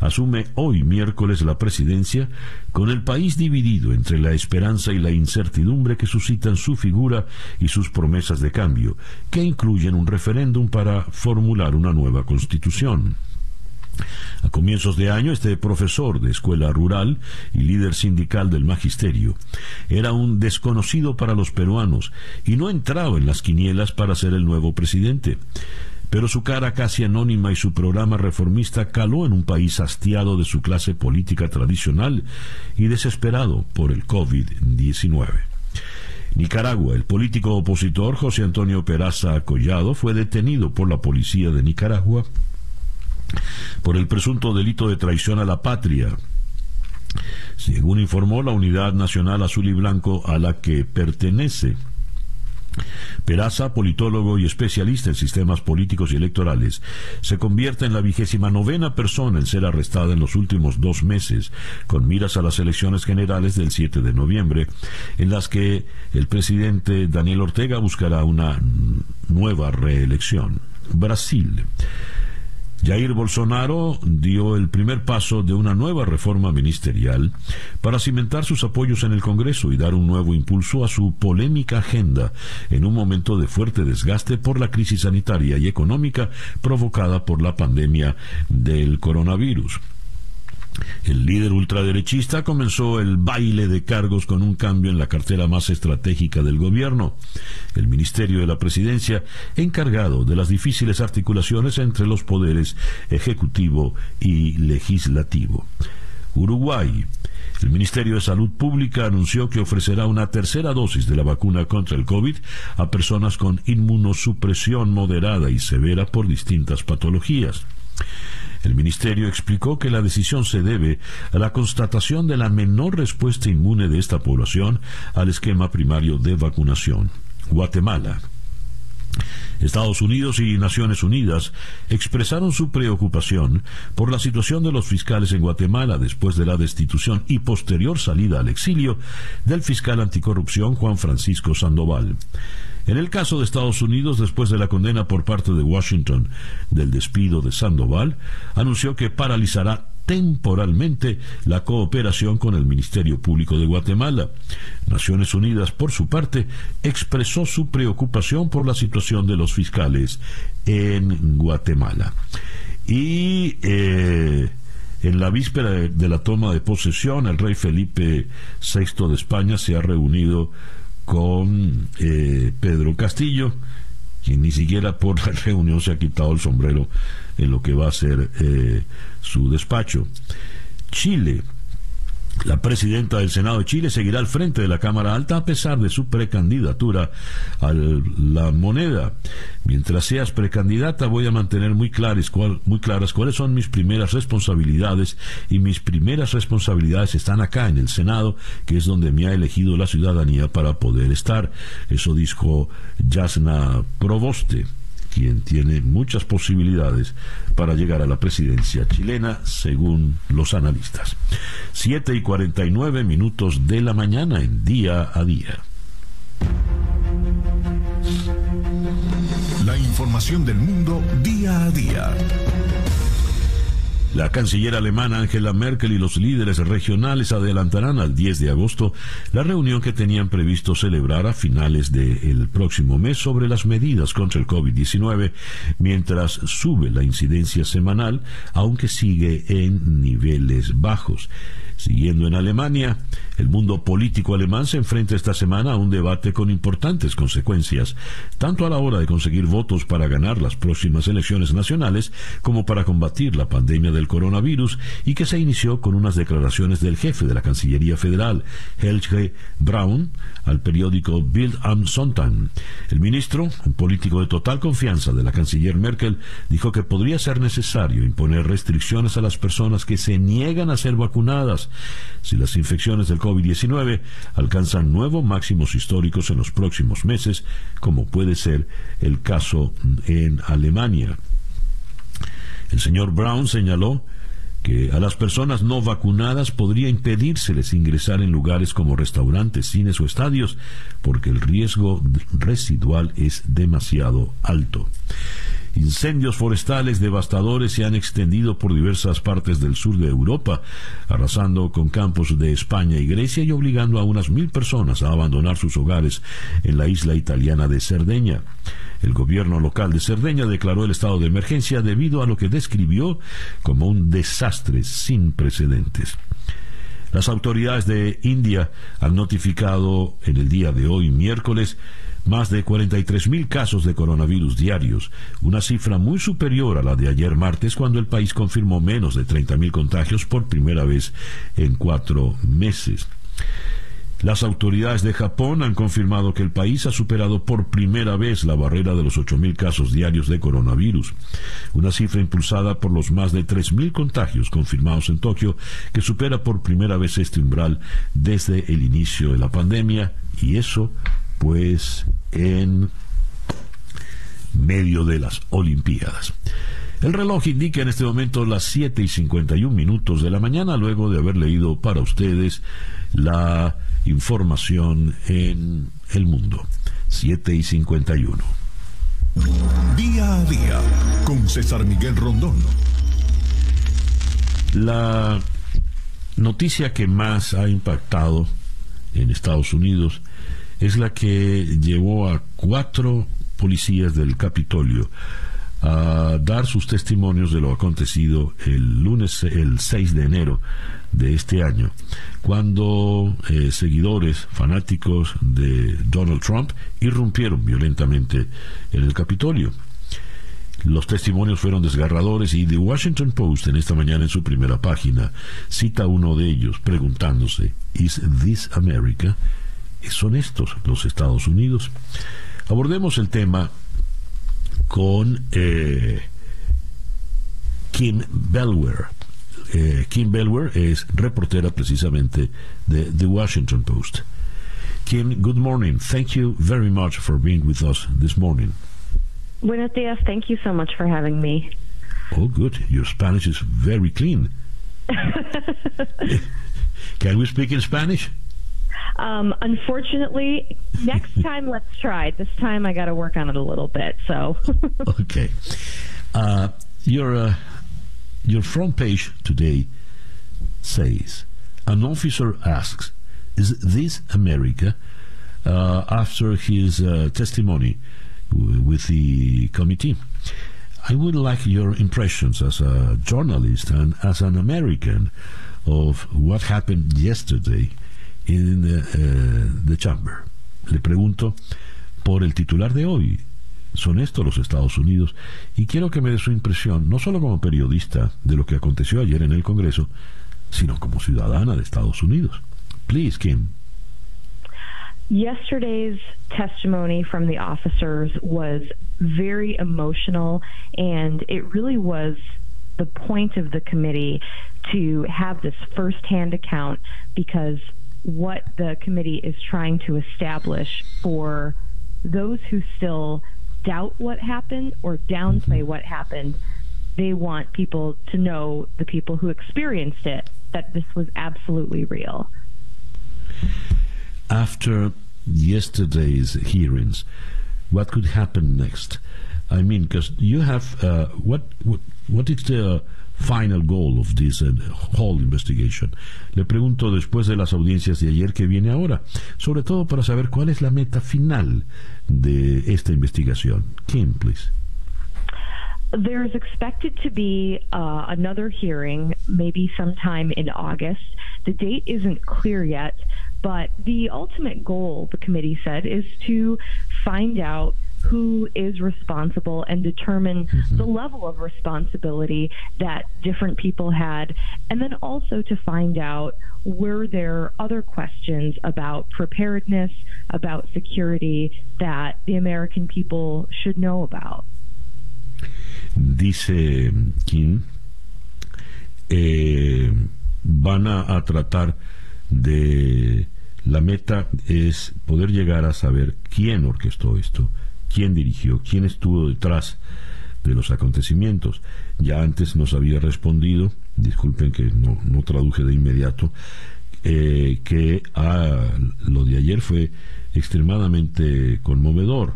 asume hoy miércoles la presidencia con el país dividido entre la esperanza y la incertidumbre que suscitan su figura y sus promesas de cambio, que incluyen un referéndum para formular una nueva constitución. A comienzos de año, este profesor de escuela rural y líder sindical del magisterio era un desconocido para los peruanos y no entraba en las quinielas para ser el nuevo presidente. Pero su cara casi anónima y su programa reformista caló en un país hastiado de su clase política tradicional y desesperado por el COVID-19. Nicaragua, el político opositor José Antonio Peraza Collado fue detenido por la policía de Nicaragua por el presunto delito de traición a la patria. Según informó la Unidad Nacional Azul y Blanco a la que pertenece. Peraza, politólogo y especialista en sistemas políticos y electorales, se convierte en la vigésima novena persona en ser arrestada en los últimos dos meses, con miras a las elecciones generales del 7 de noviembre, en las que el presidente Daniel Ortega buscará una nueva reelección. Brasil. Jair Bolsonaro dio el primer paso de una nueva reforma ministerial para cimentar sus apoyos en el Congreso y dar un nuevo impulso a su polémica agenda en un momento de fuerte desgaste por la crisis sanitaria y económica provocada por la pandemia del coronavirus. El líder ultraderechista comenzó el baile de cargos con un cambio en la cartera más estratégica del gobierno, el Ministerio de la Presidencia, encargado de las difíciles articulaciones entre los poderes ejecutivo y legislativo. Uruguay. El Ministerio de Salud Pública anunció que ofrecerá una tercera dosis de la vacuna contra el COVID a personas con inmunosupresión moderada y severa por distintas patologías. El Ministerio explicó que la decisión se debe a la constatación de la menor respuesta inmune de esta población al esquema primario de vacunación. Guatemala. Estados Unidos y Naciones Unidas expresaron su preocupación por la situación de los fiscales en Guatemala después de la destitución y posterior salida al exilio del fiscal anticorrupción Juan Francisco Sandoval. En el caso de Estados Unidos, después de la condena por parte de Washington del despido de Sandoval, anunció que paralizará temporalmente la cooperación con el Ministerio Público de Guatemala. Naciones Unidas, por su parte, expresó su preocupación por la situación de los fiscales en Guatemala. Y eh, en la víspera de la toma de posesión, el rey Felipe VI de España se ha reunido con eh, Pedro Castillo, ni siquiera por la reunión se ha quitado el sombrero en lo que va a ser eh, su despacho. Chile la presidenta del Senado de Chile seguirá al frente de la Cámara Alta a pesar de su precandidatura a la moneda. Mientras seas precandidata voy a mantener muy claras, muy claras cuáles son mis primeras responsabilidades y mis primeras responsabilidades están acá en el Senado, que es donde me ha elegido la ciudadanía para poder estar. Eso dijo Jasna Proboste quien tiene muchas posibilidades para llegar a la presidencia chilena, según los analistas. Siete y 49 minutos de la mañana en día a día. La información del mundo día a día. La canciller alemana Angela Merkel y los líderes regionales adelantarán al 10 de agosto la reunión que tenían previsto celebrar a finales del próximo mes sobre las medidas contra el COVID-19, mientras sube la incidencia semanal, aunque sigue en niveles bajos. Siguiendo en Alemania, el mundo político alemán se enfrenta esta semana a un debate con importantes consecuencias, tanto a la hora de conseguir votos para ganar las próximas elecciones nacionales como para combatir la pandemia del coronavirus y que se inició con unas declaraciones del jefe de la Cancillería Federal, Helge Braun, al periódico Bild am Sonntag. El ministro, un político de total confianza de la canciller Merkel, dijo que podría ser necesario imponer restricciones a las personas que se niegan a ser vacunadas si las infecciones del COVID-19 alcanzan nuevos máximos históricos en los próximos meses, como puede ser el caso en Alemania. El señor Brown señaló que a las personas no vacunadas podría impedírseles ingresar en lugares como restaurantes, cines o estadios, porque el riesgo residual es demasiado alto. Incendios forestales devastadores se han extendido por diversas partes del sur de Europa, arrasando con campos de España y Grecia y obligando a unas mil personas a abandonar sus hogares en la isla italiana de Cerdeña. El gobierno local de Cerdeña declaró el estado de emergencia debido a lo que describió como un desastre sin precedentes. Las autoridades de India han notificado en el día de hoy, miércoles, más de 43.000 casos de coronavirus diarios, una cifra muy superior a la de ayer martes cuando el país confirmó menos de 30.000 contagios por primera vez en cuatro meses. Las autoridades de Japón han confirmado que el país ha superado por primera vez la barrera de los 8.000 casos diarios de coronavirus, una cifra impulsada por los más de 3.000 contagios confirmados en Tokio, que supera por primera vez este umbral desde el inicio de la pandemia, y eso pues en medio de las Olimpiadas. El reloj indica en este momento las 7 y 51 minutos de la mañana, luego de haber leído para ustedes la información en el mundo. 7 y 51. Día a día con César Miguel Rondón. La noticia que más ha impactado en Estados Unidos es la que llevó a cuatro policías del Capitolio a dar sus testimonios de lo acontecido el lunes, el 6 de enero de este año, cuando eh, seguidores fanáticos de Donald Trump irrumpieron violentamente en el Capitolio. Los testimonios fueron desgarradores y The Washington Post en esta mañana en su primera página cita uno de ellos preguntándose, ¿Is this America? ¿Son estos los Estados Unidos? Abordemos el tema con eh, Kim Belwer. Eh, Kim Belwer es reportera precisamente de The Washington Post. Kim, good morning. Thank you very much for being with us this morning. Buenos días. Thank you so much for having me. Oh, good. Your Spanish is very clean. Can we speak in Spanish? Um, unfortunately, next time let's try. This time I got to work on it a little bit. So. okay. Uh, your uh, your front page today says an officer asks, "Is this America?" Uh, after his uh, testimony w- with the committee. I would like your impressions as a journalist and as an American of what happened yesterday in uh, the chamber. Le pregunto por el titular de hoy. Son estos los Estados Unidos y quiero que me dé su impresión, no solo como periodista de lo que aconteció ayer en el Congreso, sino como ciudadana de Estados Unidos. Please, Kim. Yesterday's testimony from the officers was very emotional, and it really was the point of the committee to have this firsthand account because what the committee is trying to establish for those who still doubt what happened or downplay what happened, they want people to know, the people who experienced it, that this was absolutely real. After yesterday's hearings, what could happen next? I mean, because you have uh, what, what what is the final goal of this uh, whole investigation? Le pregunto después de las audiencias de ayer que viene ahora, sobre todo para saber cuál es la meta final de esta investigación. Kim, please. There's expected to be uh, another hearing, maybe sometime in August. The date isn't clear yet, but the ultimate goal, the committee said, is to find out who is responsible and determine mm-hmm. the level of responsibility that different people had, and then also to find out were there other questions about preparedness, about security that the American people should know about. Dice Kim, eh, van a, a tratar de la meta es poder llegar a saber quién orquestó esto, quién dirigió, quién estuvo detrás de los acontecimientos. Ya antes nos había respondido, disculpen que no, no traduje de inmediato, eh, que ah, lo de ayer fue extremadamente conmovedor,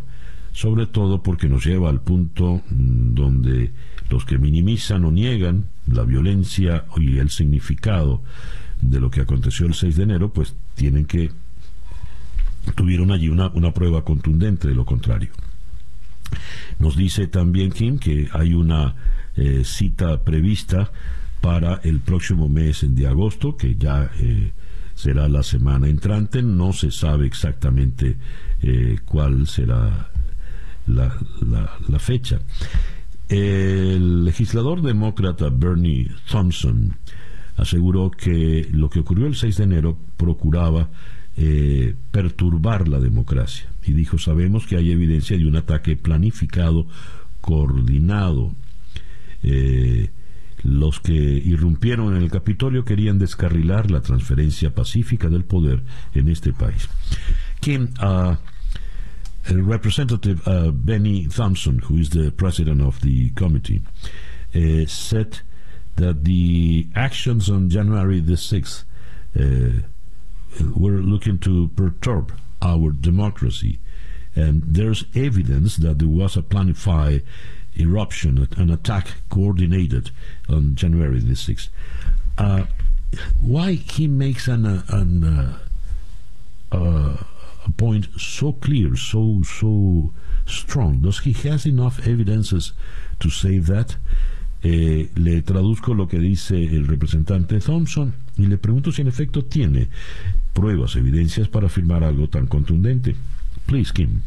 sobre todo porque nos lleva al punto mm, donde los que minimizan o niegan la violencia y el significado de lo que aconteció el 6 de enero, pues tienen que tuvieron allí una, una prueba contundente de lo contrario. Nos dice también Kim que hay una eh, cita prevista para el próximo mes de agosto, que ya eh, será la semana entrante. No se sabe exactamente eh, cuál será la, la, la, fecha. El legislador demócrata Bernie Thompson aseguró que lo que ocurrió el 6 de enero procuraba eh, perturbar la democracia. Y dijo, sabemos que hay evidencia de un ataque planificado, coordinado. Eh, los que irrumpieron en el Capitolio querían descarrilar la transferencia pacífica del poder en este país. Kim, uh, Representative uh, Benny Thompson, who is the president of the committee, uh, said that the actions on January the 6th uh, were looking to perturb our democracy. And there's evidence that there was a planified eruption, an attack coordinated on January the 6th. Uh, why he makes an, uh, an uh, uh, a point so clear, so so strong? Does he has enough evidences to say that? Eh, le traduzco lo que dice el representante Thompson y le pregunto si en efecto tiene pruebas, evidencias para afirmar algo tan contundente. Please, Kim.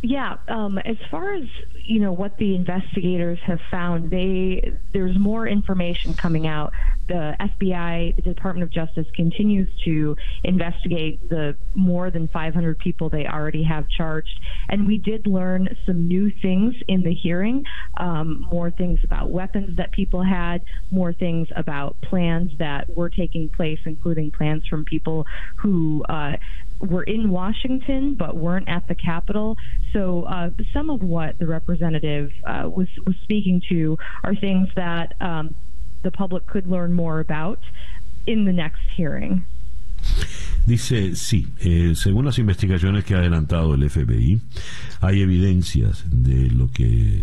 Yeah, um, as far as you know, what the investigators have found, they there's more information coming out. The FBI, the Department of Justice, continues to investigate the more than 500 people they already have charged, and we did learn some new things in the hearing. Um, more things about weapons that people had, more things about plans that were taking place, including plans from people who. Uh, were in Washington but weren't at the Capitol. So uh, some of what the representative uh, was was speaking to are things that um, the public could learn more about in the next hearing. Dice, sí, eh, según las investigaciones que ha adelantado el FBI, hay evidencias de lo que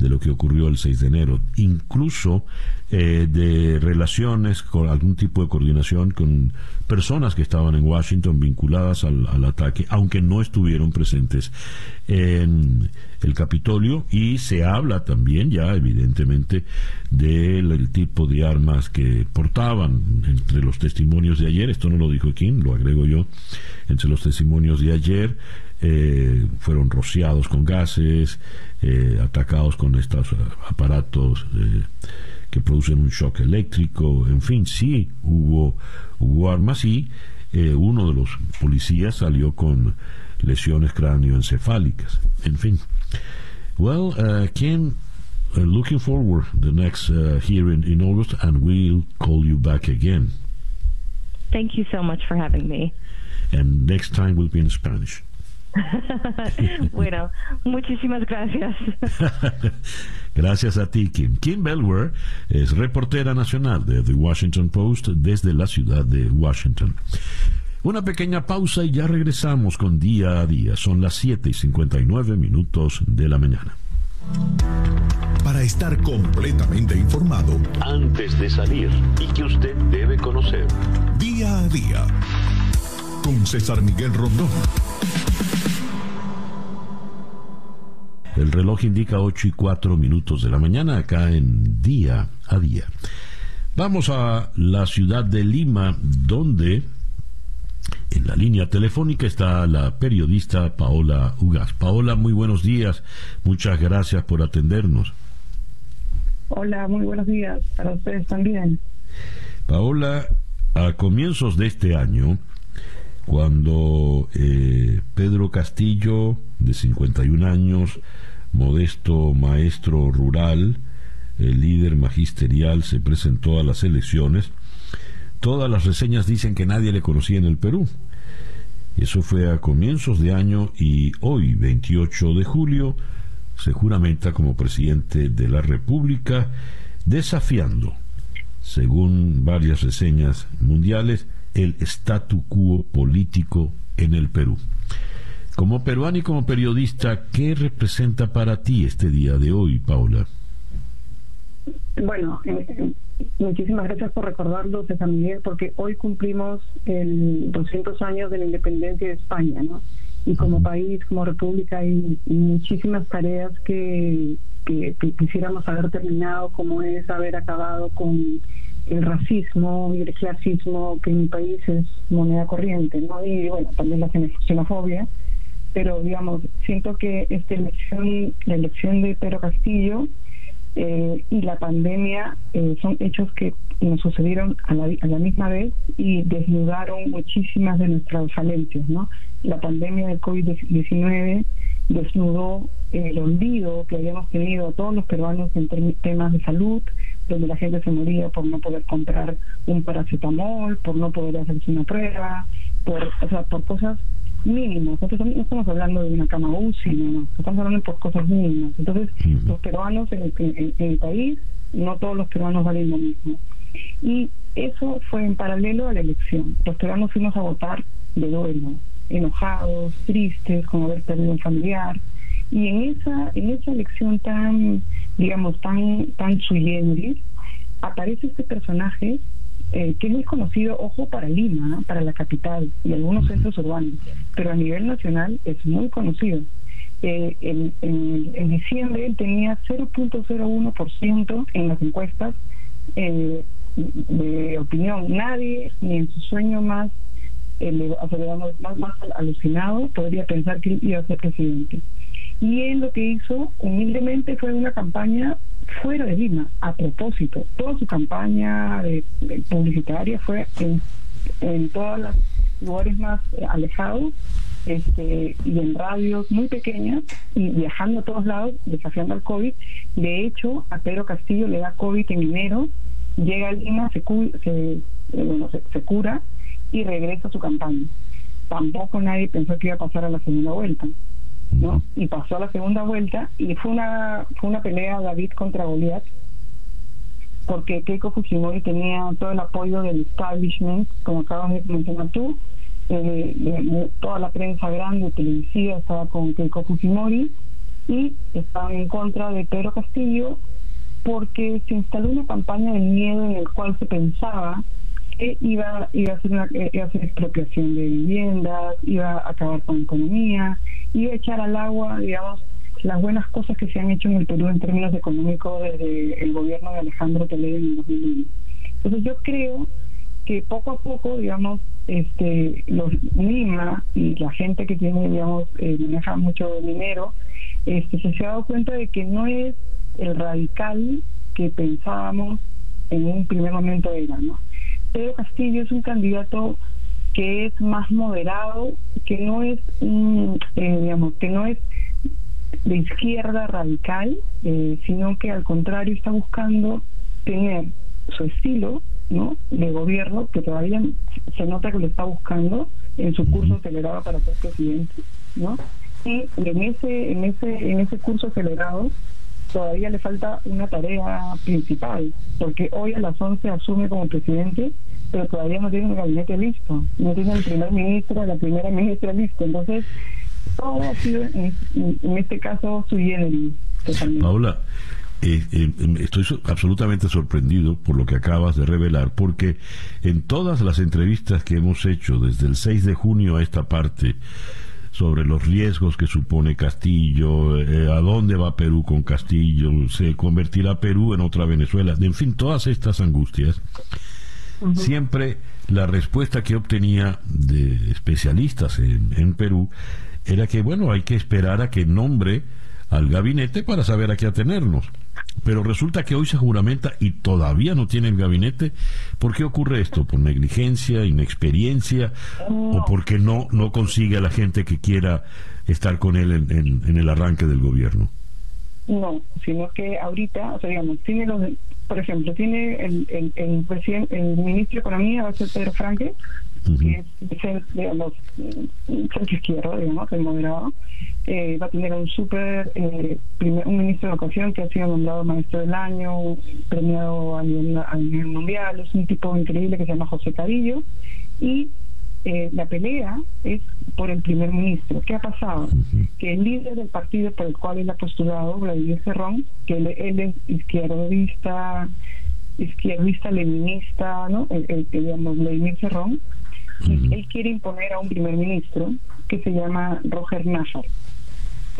de lo que ocurrió el 6 de enero, incluso eh, de relaciones con algún tipo de coordinación con personas que estaban en Washington vinculadas al, ataque, aunque no estuvieron presentes en el Capitolio, y se habla también ya evidentemente del tipo de armas que portaban entre los testimonios de ayer, esto no lo dijo Kim, lo agrego yo, entre los testimonios de ayer, eh, fueron rociados con gases, eh, atacados con estos aparatos eh, que producen un shock eléctrico, en fin, sí hubo, hubo armas y uno de los policías salió con lesiones cráneoencefálicas, en fin. Well, uh, Kim, uh, looking forward the next uh, hearing in August, and we'll call you back again. Thank you so much for having me. And next time will be in Spanish. bueno, muchísimas gracias. gracias a ti, Kim. Kim Belwer es reportera nacional de The Washington Post desde la ciudad de Washington. Una pequeña pausa y ya regresamos con día a día. Son las 7 y 59 minutos de la mañana. Para estar completamente informado, antes de salir y que usted debe conocer, día a día, con César Miguel Rondón. El reloj indica 8 y 4 minutos de la mañana acá en día a día. Vamos a la ciudad de Lima, donde en la línea telefónica está la periodista Paola Ugas. Paola, muy buenos días. Muchas gracias por atendernos. Hola, muy buenos días para ustedes también. Paola, a comienzos de este año, cuando eh, Pedro Castillo, de 51 años, modesto maestro rural, el líder magisterial, se presentó a las elecciones, todas las reseñas dicen que nadie le conocía en el Perú. Eso fue a comienzos de año y hoy, 28 de julio, se juramenta como presidente de la República, desafiando, según varias reseñas mundiales, el statu quo político en el Perú. Como peruano y como periodista, ¿qué representa para ti este día de hoy, Paula? Bueno, eh, eh, muchísimas gracias por recordarlo, César Miguel, porque hoy cumplimos el 200 años de la independencia de España, ¿no? Y como país, como república, hay muchísimas tareas que, que quisiéramos haber terminado, como es haber acabado con el racismo y el clasismo que en mi país es moneda corriente, ¿no? Y bueno, también la xenofobia. Pero, digamos, siento que esta elección, la elección de Pedro Castillo eh, y la pandemia eh, son hechos que nos sucedieron a la, a la misma vez y desnudaron muchísimas de nuestras falencias, ¿no? La pandemia del COVID-19 desnudó el olvido que habíamos tenido todos los peruanos en temas de salud, donde la gente se moría por no poder comprar un paracetamol, por no poder hacerse una prueba, por, o sea, por cosas mínimas. Nosotros no estamos hablando de una cama UCI, no, estamos hablando por cosas mínimas. Entonces, los peruanos en el, en el país, no todos los peruanos valen lo mismo. Y eso fue en paralelo a la elección. Los peruanos fuimos a votar de duelo, enojados, tristes, con haber perdido un familiar. Y en esa, en esa elección tan, digamos, tan, tan sui generis, aparece este personaje eh, que es muy conocido, ojo, para Lima, para la capital y algunos centros urbanos, pero a nivel nacional es muy conocido. Eh, en, en, diciembre él tenía 0.01% en las encuestas eh, de opinión. Nadie, ni en su sueño más el acelerado más, más alucinado, podría pensar que iba a ser presidente. Y él lo que hizo humildemente fue una campaña fuera de Lima, a propósito. Toda su campaña de, publicitaria fue en, todos los lugares más alejados este, y en radios muy pequeñas y viajando a todos lados, desafiando al COVID. De hecho, a Pedro Castillo le da COVID en enero, llega a Lima, se, se, se, se cura y regresa a su campaña. Tampoco nadie pensó que iba a pasar a la segunda vuelta. ¿No? Y pasó a la segunda vuelta y fue una fue una pelea David contra Goliat porque Keiko Fujimori tenía todo el apoyo del establishment, como acabas de mencionar tú, eh, toda la prensa grande televisiva estaba con Keiko Fujimori y estaban en contra de Pedro Castillo porque se instaló una campaña de miedo en el cual se pensaba iba, iba, a hacer una, eh, iba a hacer expropiación de viviendas, iba a acabar con la economía, a echar al agua, digamos, las buenas cosas que se han hecho en el Perú en términos económicos desde el gobierno de Alejandro Toledo en 2001. Entonces yo creo que poco a poco, digamos, este, los Lima y la gente que tiene, digamos, eh, maneja mucho dinero, este, se, se ha dado cuenta de que no es el radical que pensábamos en un primer momento era, ¿no? Pedro Castillo es un candidato que es más moderado, que no es, eh, digamos, que no es de izquierda radical, eh, sino que al contrario está buscando tener su estilo ¿no? de gobierno, que todavía se nota que lo está buscando en su curso acelerado para ser presidente, ¿no? Y en ese, en ese, en ese curso acelerado todavía le falta una tarea principal, porque hoy a las 11 asume como presidente, pero todavía no tiene el gabinete listo, no tiene el primer ministro, la primera ministra listo. Entonces, todo ha sido, en, este caso, su generis. Paula, eh, eh, estoy absolutamente sorprendido por lo que acabas de revelar, porque en todas las entrevistas que hemos hecho desde el 6 de junio a esta parte, sobre los riesgos que supone Castillo, eh, a dónde va Perú con Castillo, se convertirá Perú en otra Venezuela, en fin, todas estas angustias, siempre la respuesta que obtenía de especialistas en, en Perú era que, bueno, hay que esperar a que nombre al gabinete para saber a qué atenernos. Pero resulta que hoy se juramenta y todavía no tiene el gabinete. ¿Por qué ocurre esto? ¿Por negligencia, inexperiencia o porque no, no consigue a la gente que quiera estar con él en, en, el arranque del gobierno? No, sino que ahorita, o sea, digamos, tiene los, por ejemplo, tiene el, el, el, presidente, el ministro de Economía, va a ser Pedro Franque, que es, digamos, centro izquierdo, digamos, el moderado, eh, va a tener un super, eh, un ministro de Educación que ha sido nombrado maestro del año, premiado a nivel, mundial, es un tipo increíble que se llama José Cadillo, y eh, la pelea es por el primer ministro. ¿Qué ha pasado? Que el líder del partido por el cual él ha postulado, Vladimir Cerrón, que él, es izquierdista, izquierdista leninista, ¿no? El, digamos, Vladimir Cerrón, él quiere imponer a un primer ministro que se llama Roger Najar.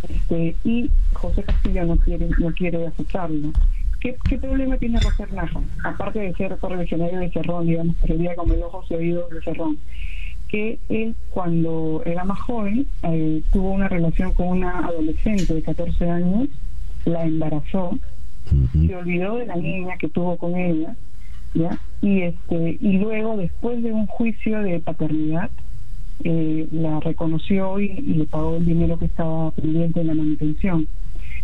Este, y José Castillo no quiere, no quiere aceptarlo. ¿Qué, ¿Qué, problema tiene Roger Najar? Aparte de ser correligionario de Cerrón, digamos, que sería como el ojo y oído de Cerrón, que él cuando era más joven eh, tuvo una relación con una adolescente de 14 años, la embarazó, se olvidó de la niña que tuvo con ella ¿ya? Y, este, y luego, después de un juicio de paternidad, eh, la reconoció y, le pagó el dinero que estaba pendiente en la manutención.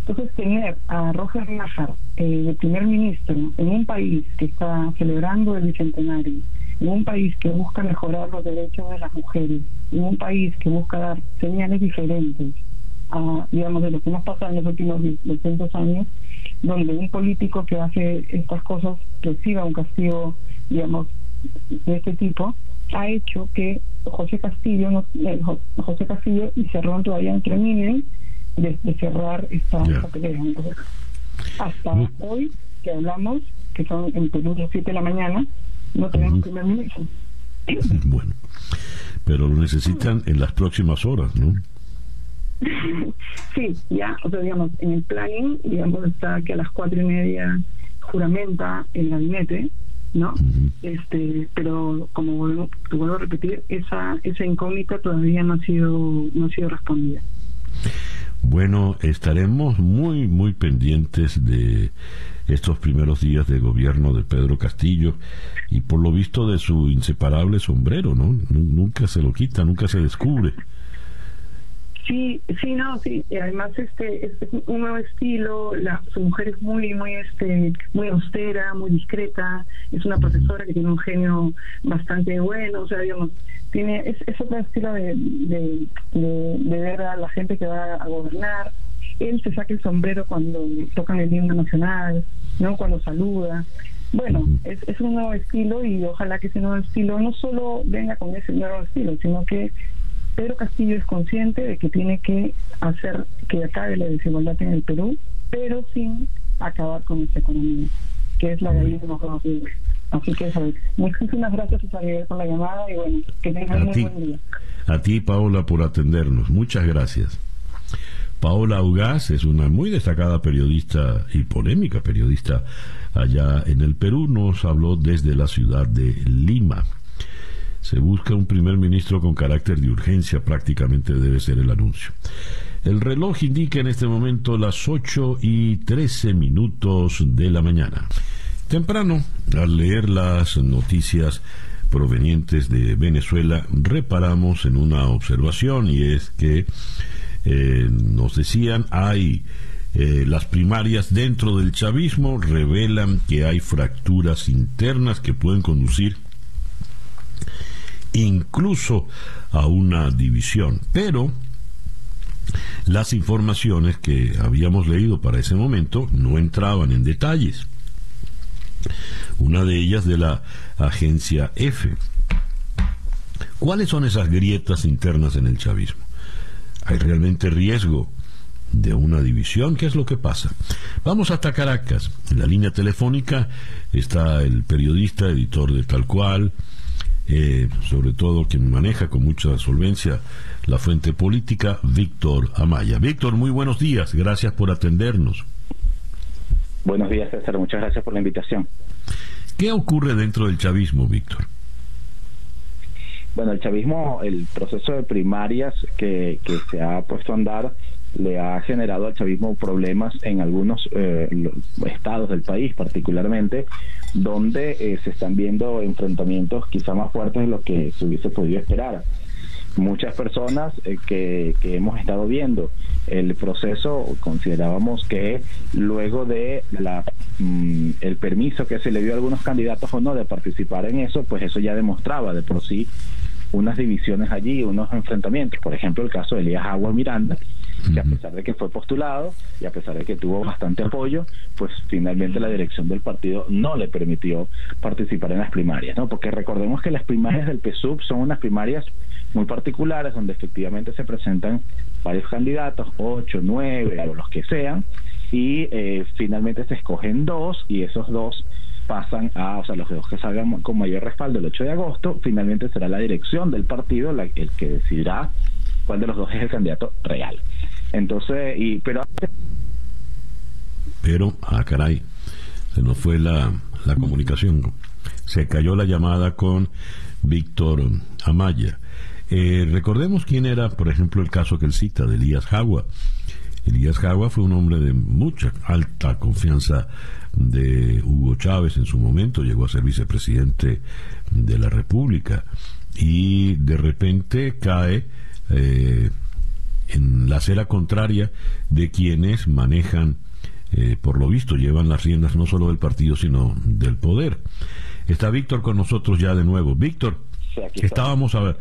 Entonces, tener a Roger Najar, eh, el primer ministro, en un país que está celebrando el bicentenario, en un país que busca mejorar los derechos de las mujeres, en un país que busca dar señales diferentes a, digamos, de lo que hemos pasado en los últimos 200 años, donde un político que hace estas cosas reciba un castigo, digamos, de este tipo, ha hecho que José Castillo, no, eh, José Castillo y Cerrón todavía no terminen de, cerrar esta, pelea. hasta hoy que hablamos, que son en Perú las 7 de la mañana, no tenemos primer ministro. Bueno, pero lo necesitan en las próximas horas, ¿no? sí, ya, o sea, digamos, en el planning, digamos, está que a las cuatro y media juramenta el gabinete, ¿no? Este, pero como vuelvo, vuelvo a repetir, esa esa incógnita todavía no ha sido no ha sido respondida. Bueno, estaremos muy muy pendientes de estos primeros días de gobierno de Pedro Castillo y por lo visto de su inseparable sombrero, ¿no? Nunca se lo quita, nunca se descubre. Sí, sí, no, sí. Además este, es un nuevo estilo. La, su mujer es muy, muy, este, muy austera, muy discreta. Es una profesora que tiene un genio bastante bueno. O sea, digamos, tiene es, es otro estilo de, de, de, ver a la gente que va a gobernar. Él se saca el sombrero cuando tocan el himno nacional, no, cuando saluda. Bueno, es, es un nuevo estilo y ojalá que ese nuevo estilo no solo venga con ese nuevo estilo, sino que Pedro Castillo es consciente de que tiene que hacer que acabe la desigualdad en el Perú, pero sin acabar con nuestra economía, que es la de ahí que nos vamos a vivir. Así que muchísimas gracias Isabel por la llamada y bueno, que tengan un buen día. A ti, Paola, por atendernos. Muchas gracias. Paola Ugaz es una muy destacada periodista y polémica periodista allá en el Perú. Nos habló desde la ciudad de Lima. Se busca un primer ministro con carácter de urgencia, prácticamente debe ser el anuncio. El reloj indica en este momento las 8 y 13 minutos de la mañana. Temprano, al leer las noticias provenientes de Venezuela, reparamos en una observación y es que eh, nos decían hay eh, las primarias dentro del chavismo revelan que hay fracturas internas que pueden conducir incluso a una división. Pero las informaciones que habíamos leído para ese momento no entraban en detalles. Una de ellas de la agencia F. ¿Cuáles son esas grietas internas en el chavismo? ¿Hay realmente riesgo de una división? ¿Qué es lo que pasa? Vamos hasta Caracas. En la línea telefónica está el periodista, editor de Tal Cual, eh, sobre todo quien maneja con mucha solvencia la fuente política, Víctor Amaya. Víctor, muy buenos días, gracias por atendernos. Buenos días, César, muchas gracias por la invitación. ¿Qué ocurre dentro del chavismo, Víctor? Bueno, el chavismo, el proceso de primarias que, se ha puesto a andar le ha generado al chavismo problemas en algunos eh, estados del país, particularmente, donde eh, se están viendo enfrentamientos quizá más fuertes de lo que se hubiese podido esperar. Muchas personas eh, que, que, hemos estado viendo el proceso considerábamos que luego de la mm, el permiso que se le dio a algunos candidatos o no de participar en eso, pues eso ya demostraba de por sí unas divisiones allí, unos enfrentamientos. Por ejemplo, el caso de Elías Agua Miranda, que a pesar de que fue postulado y a pesar de que tuvo bastante apoyo, pues finalmente la dirección del partido no le permitió participar en las primarias, ¿no? Porque recordemos que las primarias del PSUV son unas primarias muy particulares donde efectivamente se presentan varios candidatos, ocho, nueve o los que sean, y eh, finalmente se escogen dos y esos dos pasan a, o sea, los dos que salgan con mayor respaldo el 8 de agosto, finalmente será la dirección del partido la, el que decidirá cuál de los dos es el candidato real. Entonces, y pero pero ah caray, se nos fue la, la comunicación. Se cayó la llamada con Víctor Amaya. Eh, recordemos quién era, por ejemplo, el caso que él cita de Elías Jagua. Elías Jagua fue un hombre de mucha alta confianza de Hugo Chávez en su momento, llegó a ser vicepresidente de la República y de repente cae eh, en la acera contraria de quienes manejan, eh, por lo visto, llevan las riendas no solo del partido, sino del poder. Está Víctor con nosotros ya de nuevo. Víctor, estábamos, a,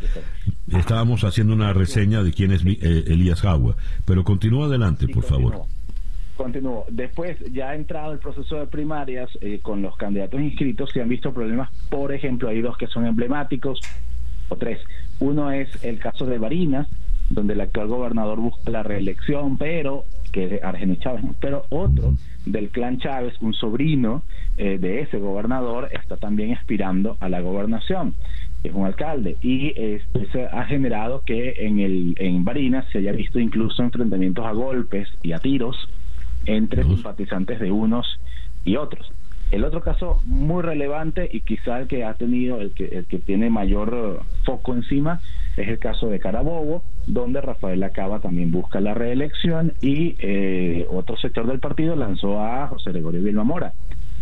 estábamos haciendo una reseña de quién es eh, Elías Jagua, pero continúa adelante, por favor. Continúo. Después, ya ha entrado el proceso de primarias eh, con los candidatos inscritos, se han visto problemas. Por ejemplo, hay dos que son emblemáticos, o tres. Uno es el caso de Barinas, donde el actual gobernador busca la reelección, pero que es Argenis Chávez, pero otro del clan Chávez, un sobrino eh, de ese gobernador, está también aspirando a la gobernación, es un alcalde, y esto se ha generado que en, el, en Barinas se haya visto incluso enfrentamientos a golpes y a tiros entre simpatizantes de unos y otros. El otro caso muy relevante y quizá el que ha tenido, el que, el que tiene mayor eh, foco encima, es el caso de Carabobo, donde Rafael Acaba también busca la reelección y eh, otro sector del partido lanzó a José Gregorio Vilma Mora,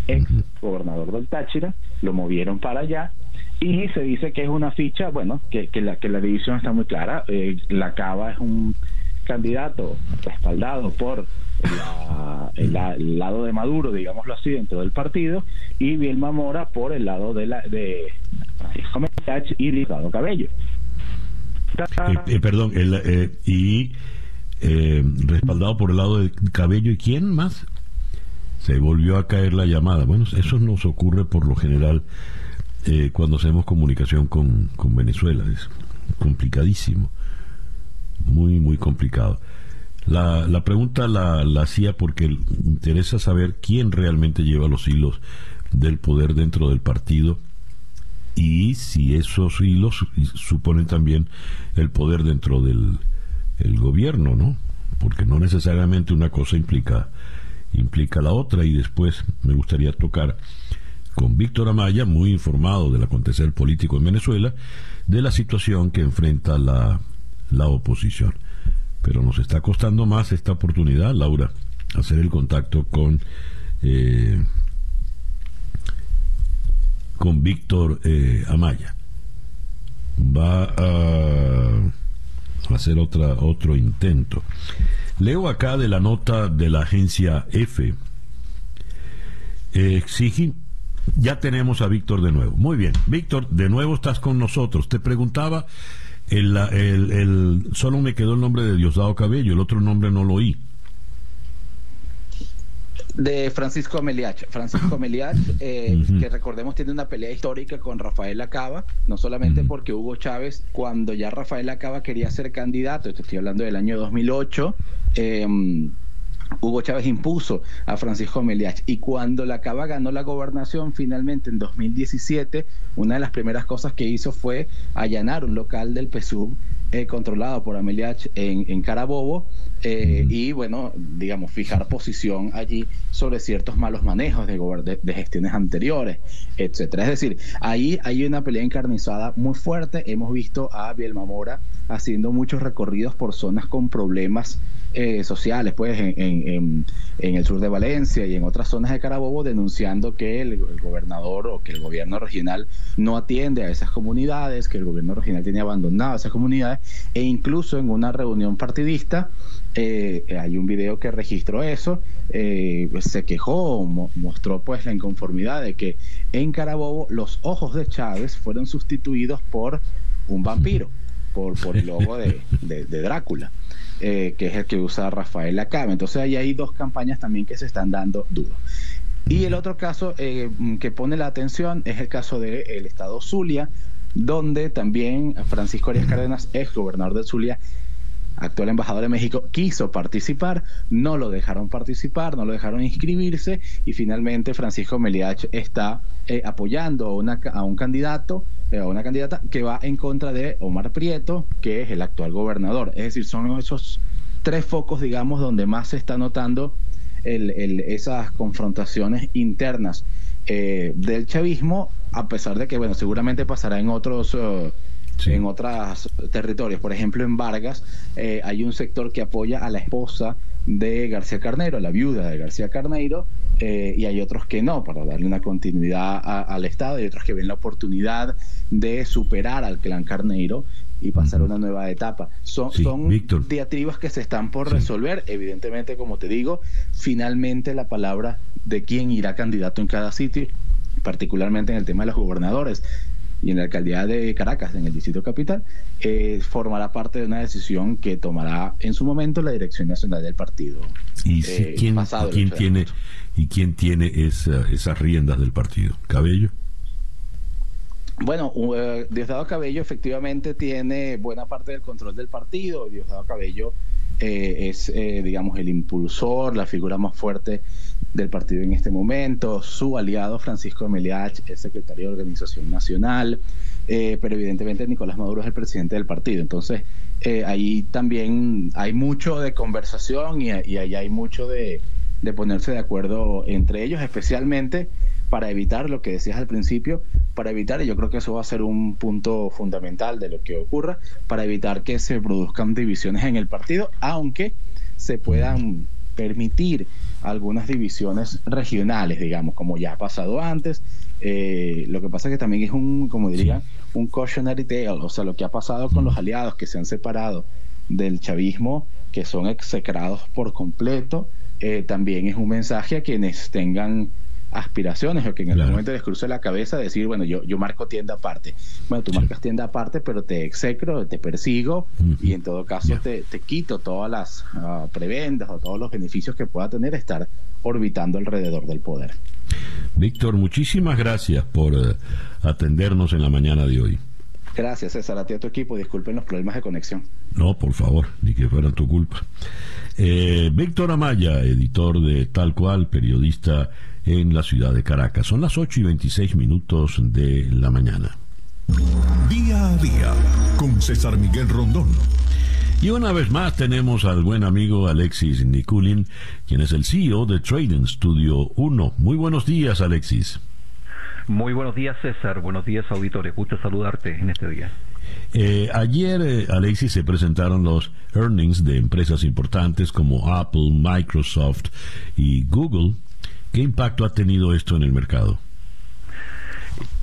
ex gobernador del Táchira, lo movieron para allá y se dice que es una ficha, bueno, que, que, la, que la división está muy clara. Eh, la Cava es un candidato respaldado por el, lado de Maduro, digámoslo así, dentro del partido, y Vilma Mora por el lado de, la, de Francisco Melach y Ricardo Cabello. Eh, eh, perdón, el, y respaldado por el lado de Cabello, ¿y quién más? Se volvió a caer la llamada. Bueno, eso nos ocurre por lo general eh, cuando hacemos comunicación con, Venezuela. Es complicadísimo, muy, muy complicado. La, la pregunta la, la hacía porque interesa saber quién realmente lleva los hilos del poder dentro del partido y si esos hilos suponen también el poder dentro del el gobierno, ¿no? Porque no necesariamente una cosa implica implica la otra y después me gustaría tocar con Víctor Amaya, muy informado del acontecer político en Venezuela, de la situación que enfrenta la, la oposición. Pero nos está costando más esta oportunidad, Laura, hacer el contacto con, eh, con Víctor eh, Amaya. Va a hacer otra, otro intento. Leo acá de la nota de la agencia F. exigen ya tenemos a Víctor de nuevo. Muy bien. Víctor, de nuevo estás con nosotros. Te preguntaba, el, el, solo me quedó el nombre de Diosdado Cabello, el otro nombre no lo oí. De Francisco Meliach. Francisco Meliach, eh, que recordemos tiene una pelea histórica con Rafael Acaba, no solamente porque Hugo Chávez, cuando ya Rafael Acaba quería ser candidato, estoy hablando del año 2008, eh, Hugo Chávez impuso a Francisco Meliach y cuando la Cava ganó la gobernación finalmente en 2017, una de las primeras cosas que hizo fue allanar un local del PSUV eh, controlado por Ameliach en, en Carabobo eh, y bueno, digamos, fijar posición allí sobre ciertos malos manejos de, de, gestiones anteriores, etcétera. Es decir, ahí hay una pelea encarnizada muy fuerte. Hemos visto a Bielma Mora haciendo muchos recorridos por zonas con problemas eh, sociales, pues en, en, en, el sur de Valencia y en otras zonas de Carabobo, denunciando que el, gobernador o que el gobierno regional no atiende a esas comunidades, que el gobierno regional tiene abandonado esas comunidades, e incluso en una reunión partidista, eh, hay un video que registró eso, eh, se quejó, mostró pues la inconformidad de que en Carabobo los ojos de Chávez fueron sustituidos por un vampiro, por, por el logo de, de Drácula. Eh, que es el que usa Rafael Lacaba. Entonces ahí hay dos campañas también que se están dando duro. Y el otro caso eh, que pone la atención es el caso del estado Zulia, donde también Francisco Arias Cárdenas, ex gobernador de Zulia, actual embajador de México, quiso participar, no lo dejaron participar, no lo dejaron inscribirse y finalmente Francisco Meliach está eh, apoyando a, una, a un candidato, a una candidata que va en contra de Omar Prieto, que es el actual gobernador. Es decir, son esos tres focos, digamos, donde más se está notando el, esas confrontaciones internas eh, del chavismo, a pesar de que, bueno, seguramente pasará en otros en otros territorios. Por ejemplo, en Vargas eh, hay un sector que apoya a la esposa de García Carnero, la viuda de García Carneiro, eh, y hay otros que no, para darle una continuidad al Estado, y otros que ven la oportunidad de superar al clan Carneiro y pasar a una nueva etapa. Son, son diatribas que se están por resolver. Evidentemente, como te digo, finalmente la palabra de quién irá candidato en cada sitio, particularmente en el tema de los gobernadores, y en la alcaldía de Caracas, en el distrito capital, eh, formará parte de una decisión que tomará en su momento la dirección nacional del partido. ¿Y eh, quién, ¿quién tiene y quién tiene esas riendas del partido? ¿Cabello? Bueno, uh, Diosdado Cabello efectivamente tiene buena parte del control del partido. Diosdado Cabello eh, es, eh, digamos, el impulsor, la figura más fuerte del partido en este momento. Su aliado Francisco Meliach es secretario de Organización Nacional, eh, pero evidentemente Nicolás Maduro es el presidente del partido. Entonces, ahí también hay mucho de conversación y, ahí hay mucho de ponerse de acuerdo entre ellos, especialmente para evitar lo que decías al principio, para evitar, y yo creo que eso va a ser un punto fundamental de lo que ocurra, para evitar que se produzcan divisiones en el partido, aunque se puedan permitir algunas divisiones regionales, digamos, como ya ha pasado antes. Eh, lo que pasa es que también es un, como diría, un cautionary tale, o sea, lo que ha pasado con los aliados que se han separado del chavismo, que son execrados por completo, eh, también es un mensaje a quienes tengan aspiraciones o que en el momento les cruce la cabeza decir, bueno, yo, yo marco tienda aparte. Bueno, tú marcas tienda aparte, pero te execro, te persigo y en todo caso te, te, quito todas las ah, prebendas o todos los beneficios que pueda tener estar orbitando alrededor del poder. Víctor, muchísimas gracias por eh, atendernos en la mañana de hoy. Gracias, César, a ti a tu equipo. Disculpen los problemas de conexión. No, por favor, ni que fuera tu culpa. Eh, Víctor Amaya, editor de Tal Cual, periodista en la ciudad de Caracas. Son las 8 y 26 minutos de la mañana. Día a día con César Miguel Rondón. Y una vez más tenemos al buen amigo Alexis Nikulin, quien es el CEO de Trading Studio 1. Muy buenos días, Alexis. Muy buenos días, César. Buenos días, auditores. Gusto saludarte en este día. Eh, ayer, eh, Alexis, se presentaron los earnings de empresas importantes como Apple, Microsoft y Google. ¿Qué impacto ha tenido esto en el mercado?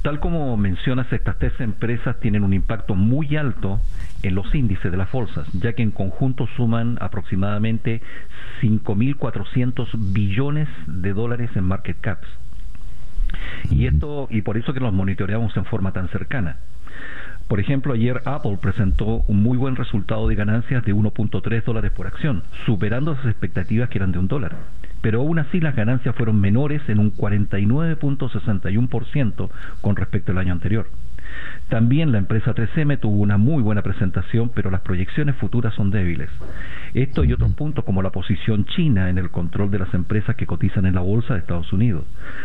Tal como mencionas, estas tres empresas tienen un impacto muy alto en los índices de las bolsas, ya que en conjunto suman aproximadamente 5.400 billones de dólares en market caps. Y esto y por eso que los monitoreamos en forma tan cercana. Por ejemplo, ayer Apple presentó un muy buen resultado de ganancias de 1.3 dólares por acción, superando las expectativas que eran de un dólar pero aún así las ganancias fueron menores en un 49.61% con respecto al año anterior. También la empresa 3M tuvo una muy buena presentación, pero las proyecciones futuras son débiles. Esto y otros puntos como la posición china en el control de las empresas que cotizan en la bolsa de Estados Unidos,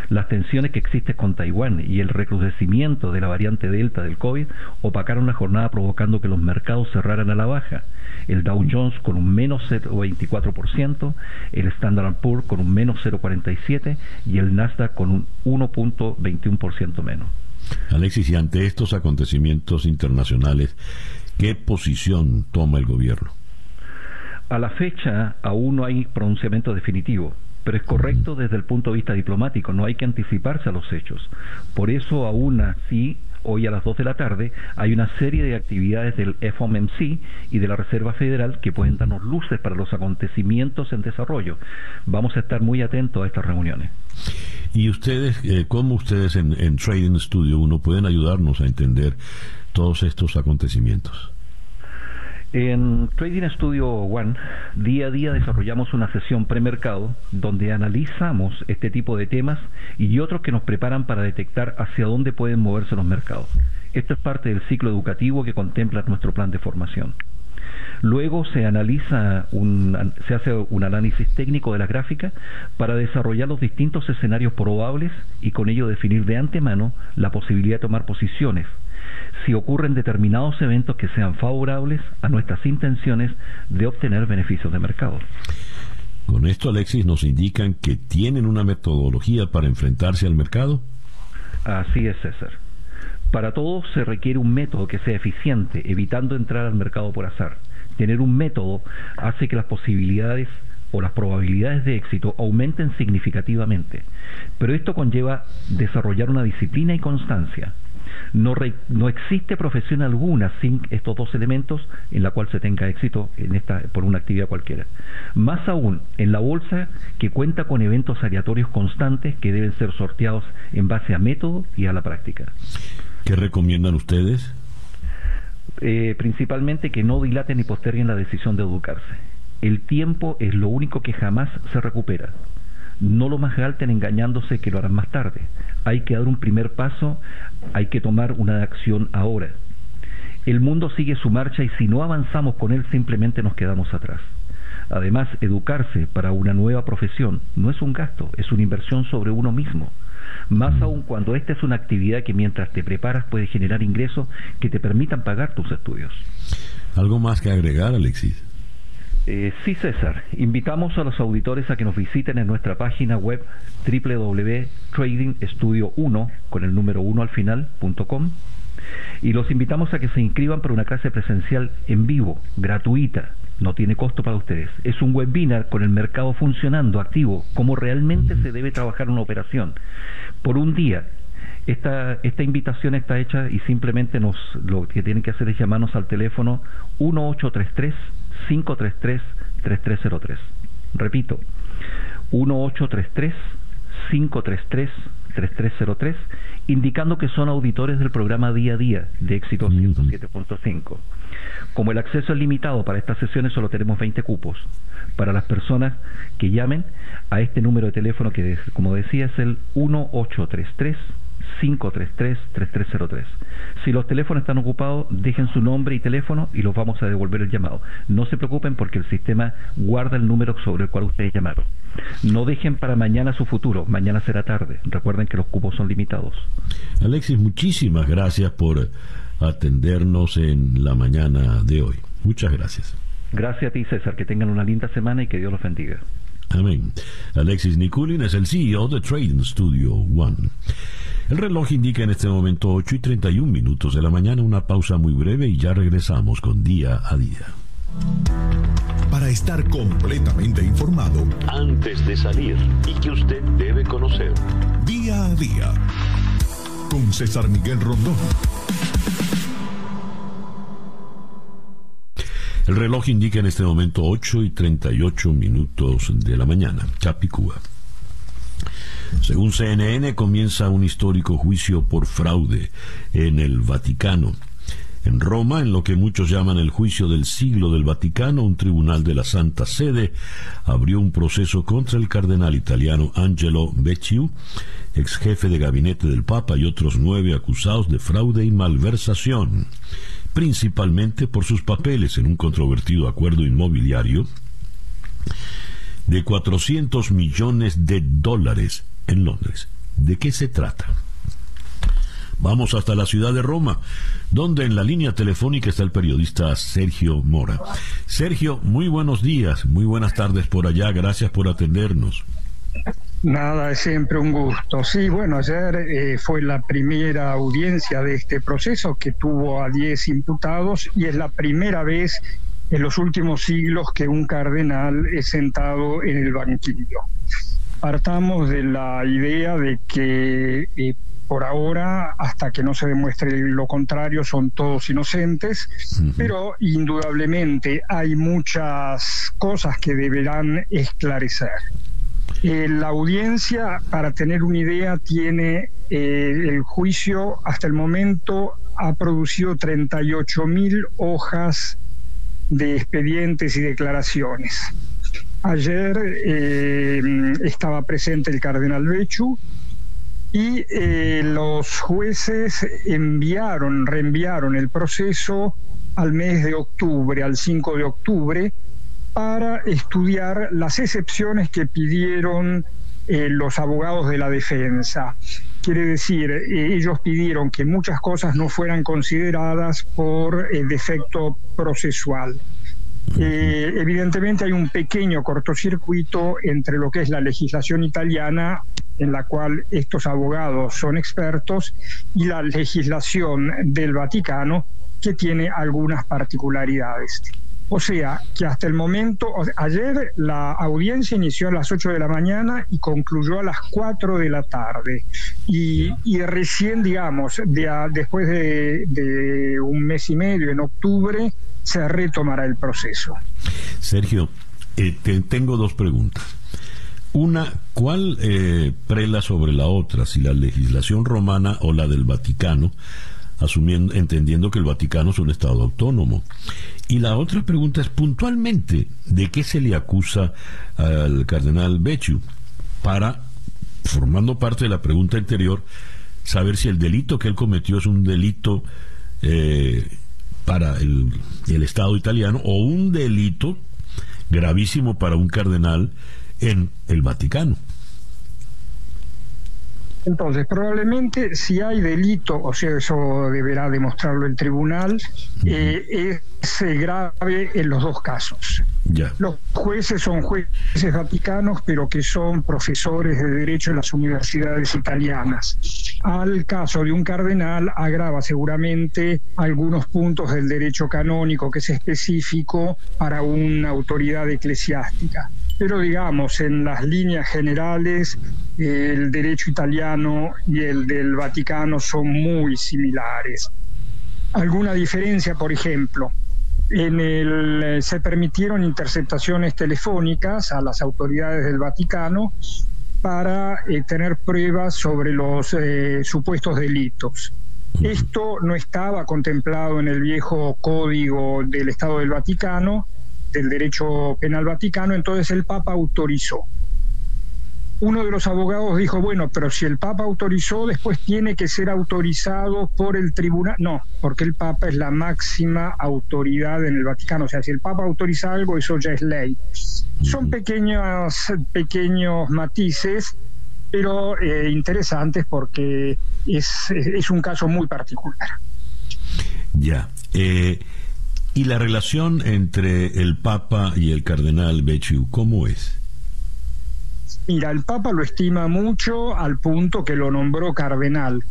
las tensiones que existen con Taiwán y el recrudecimiento de la variante Delta del COVID opacaron la jornada provocando que los mercados cerraran a la baja. El Dow Jones con un menos 0,24%, el Standard Poor's con un menos 0,47% y el Nasdaq con un 1,21% menos. Alexis, y ante estos acontecimientos internacionales, ¿qué posición toma el gobierno? A la fecha aún no hay pronunciamiento definitivo, pero es correcto desde el punto de vista diplomático, no hay que anticiparse a los hechos. Por eso aún así hoy a las 2 de la tarde hay una serie de actividades del FOMC y de la Reserva Federal que pueden darnos luces para los acontecimientos en desarrollo. Vamos a estar muy atentos a estas reuniones. ¿Y ustedes, eh, cómo ustedes en, en Trading Studio 1 pueden ayudarnos a entender todos estos acontecimientos? En Trading Studio One, día a día desarrollamos una sesión premercado donde analizamos este tipo de temas y otros que nos preparan para detectar hacia dónde pueden moverse los mercados. Esto es parte del ciclo educativo que contempla nuestro plan de formación. Luego se analiza un, se hace un análisis técnico de la gráfica para desarrollar los distintos escenarios probables y con ello definir de antemano la posibilidad de tomar posiciones si ocurren determinados eventos que sean favorables a nuestras intenciones de obtener beneficios de mercado. Con esto, Alexis, nos indican que tienen una metodología para enfrentarse al mercado. Así es, César. Para todo se requiere un método que sea eficiente, evitando entrar al mercado por azar. Tener un método hace que las posibilidades o las probabilidades de éxito aumenten significativamente. Pero esto conlleva desarrollar una disciplina y constancia. No, no existe profesión alguna sin estos dos elementos en la cual se tenga éxito en esta, por una actividad cualquiera. Más aún, en la bolsa que cuenta con eventos aleatorios constantes que deben ser sorteados en base a método y a la práctica. ¿Qué recomiendan ustedes? Eh, principalmente que no dilaten ni posterguen la decisión de educarse. El tiempo es lo único que jamás se recupera no lo más alten engañándose que lo harán más tarde. Hay que dar un primer paso, hay que tomar una acción ahora. El mundo sigue su marcha y si no avanzamos con él simplemente nos quedamos atrás. Además, educarse para una nueva profesión no es un gasto, es una inversión sobre uno mismo. Más aún cuando esta es una actividad que mientras te preparas puede generar ingresos que te permitan pagar tus estudios. ¿Algo más que agregar, Alexis? Eh, sí, César. Invitamos a los auditores a que nos visiten en nuestra página web www.tradingstudio1 con el número 1 al final.com y los invitamos a que se inscriban para una clase presencial en vivo, gratuita, no tiene costo para ustedes. Es un webinar con el mercado funcionando, activo, cómo realmente se debe trabajar una operación. Por un día, esta, esta invitación está hecha y simplemente nos lo que tienen que hacer es llamarnos al teléfono 1833-533-3303. Repito, 1833-533-3303, indicando que son auditores del programa Día a Día de Éxito 107.5. Como el acceso es limitado para estas sesiones, solo tenemos 20 cupos. Para las personas que llamen a este número de teléfono que, como decía, es el 1833 533-3303. Si los teléfonos están ocupados, dejen su nombre y teléfono y los vamos a devolver el llamado. No se preocupen porque el sistema guarda el número sobre el cual ustedes llamaron. No dejen para mañana su futuro, mañana será tarde. Recuerden que los cupos son limitados. Alexis, muchísimas gracias por atendernos en la mañana de hoy. Muchas gracias. Gracias a ti, César. Que tengan una linda semana y que Dios los bendiga. Amén. Alexis Nikulin es el CEO de Trading Studio One. El reloj indica en este momento 8 y 31 minutos de la mañana, una pausa muy breve y ya regresamos con día a día. Para estar completamente informado, antes de salir y que usted debe conocer, día a día, con César Miguel Rondón. El reloj indica en este momento 8 y 38 minutos de la mañana. Capicúa. Según CNN, comienza un histórico juicio por fraude en el Vaticano. En Roma, en lo que muchos llaman el juicio del siglo del Vaticano, un tribunal de la Santa Sede abrió un proceso contra el cardenal italiano Angelo Becciu, ex jefe de gabinete del Papa, y otros nueve acusados de fraude y malversación principalmente por sus papeles en un controvertido acuerdo inmobiliario de 400 millones de dólares en Londres. ¿De qué se trata? Vamos hasta la ciudad de Roma, donde en la línea telefónica está el periodista Sergio Mora. Sergio, muy buenos días, muy buenas tardes por allá, gracias por atendernos. Nada, es siempre un gusto. Sí, bueno, ayer eh, fue la primera audiencia de este proceso que tuvo a 10 imputados y es la primera vez en los últimos siglos que un cardenal es sentado en el banquillo. Partamos de la idea de que eh, por ahora, hasta que no se demuestre lo contrario, son todos inocentes, pero indudablemente hay muchas cosas que deberán esclarecer. Eh, la audiencia, para tener una idea, tiene eh, el juicio hasta el momento ha producido 38 mil hojas de expedientes y declaraciones. Ayer eh, estaba presente el cardenal Bechu y los jueces enviaron, reenviaron el proceso al mes de octubre, al 5 de octubre, para estudiar las excepciones que pidieron eh, los abogados de la defensa. Quiere decir, eh, ellos pidieron que muchas cosas no fueran consideradas por defecto procesual. Eh, evidentemente hay un pequeño cortocircuito entre lo que es la legislación italiana, en la cual estos abogados son expertos, y la legislación del Vaticano, que tiene algunas particularidades. O sea, que hasta el momento, ayer la audiencia inició a las 8 de la mañana y concluyó a las 4 de la tarde. Y, recién, digamos, después de, un mes y medio, en octubre, se retomará el proceso. Sergio, eh, tengo dos preguntas. Una, ¿cuál eh, prela sobre la otra, si la legislación romana o la del Vaticano? asumiendo, entendiendo que el Vaticano es un Estado autónomo. Y la otra pregunta es puntualmente, ¿de qué se le acusa al cardenal Becciu? Para, formando parte de la pregunta anterior, saber si el delito que él cometió es un delito eh, para el, el Estado italiano o un delito gravísimo para un cardenal en el Vaticano. Entonces, probablemente si hay delito, o sea, eso deberá demostrarlo el tribunal, eh, es eh, grave en los dos casos. Los jueces son jueces vaticanos, pero que son profesores de derecho en las universidades italianas. Al caso de un cardenal agrava seguramente algunos puntos del derecho canónico que es específico para una autoridad eclesiástica pero digamos, en las líneas generales, el derecho italiano y el del Vaticano son muy similares. Alguna diferencia, por ejemplo, en el, se permitieron interceptaciones telefónicas a las autoridades del Vaticano para eh, tener pruebas sobre los eh, supuestos delitos. Esto no estaba contemplado en el viejo código del Estado del Vaticano del derecho penal vaticano, entonces el Papa autorizó. Uno de los abogados dijo, bueno, pero si el Papa autorizó, después tiene que ser autorizado por el tribunal. No, porque el Papa es la máxima autoridad en el Vaticano. O sea, si el Papa autoriza algo, eso ya es ley. Son pequeños, pequeños matices, pero eh, interesantes porque es, es, un caso muy particular. Ya. Eh, ¿Y la relación entre el Papa y el cardenal Becciu, cómo es? Mira, el Papa lo estima mucho al punto que lo nombró cardenal.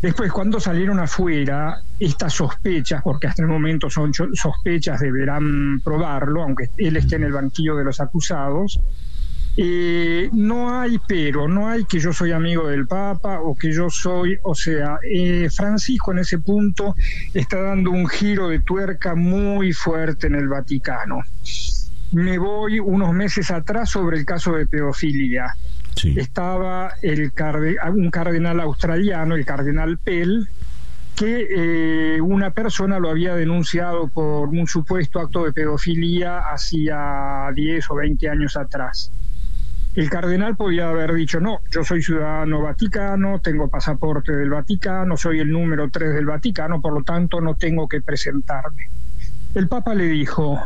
Después, cuando salieron afuera, estas sospechas, porque hasta el momento son sospechas, deberán probarlo, aunque él esté en el banquillo de los acusados, eh, no hay pero, no hay que yo soy amigo del Papa o que yo soy, o sea, eh, Francisco en ese punto está dando un giro de tuerca muy fuerte en el Vaticano. Me voy unos meses atrás sobre el caso de pedofilia. Estaba el un cardenal australiano, el cardenal Pell, que eh, una persona lo había denunciado por un supuesto acto de pedofilia hacía 10 o 20 años atrás. El cardenal podía haber dicho, no, yo soy ciudadano vaticano, tengo pasaporte del Vaticano, soy el número 3 del Vaticano, por lo tanto no tengo que presentarme. El Papa le dijo,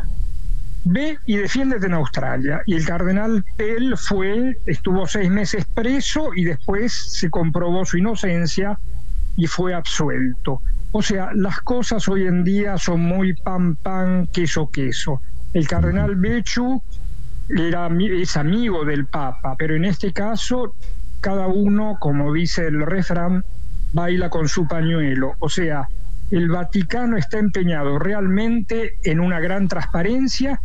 ve y defiéndete en Australia. Y el cardenal él fue, estuvo seis meses preso y después se comprobó su inocencia y fue absuelto. O sea, las cosas hoy en día son muy pan, pan, queso, queso. El cardenal Bechu era, es amigo del Papa, pero en este caso cada uno, como dice el refrán, baila con su pañuelo. O sea, el Vaticano está empeñado realmente en una gran transparencia,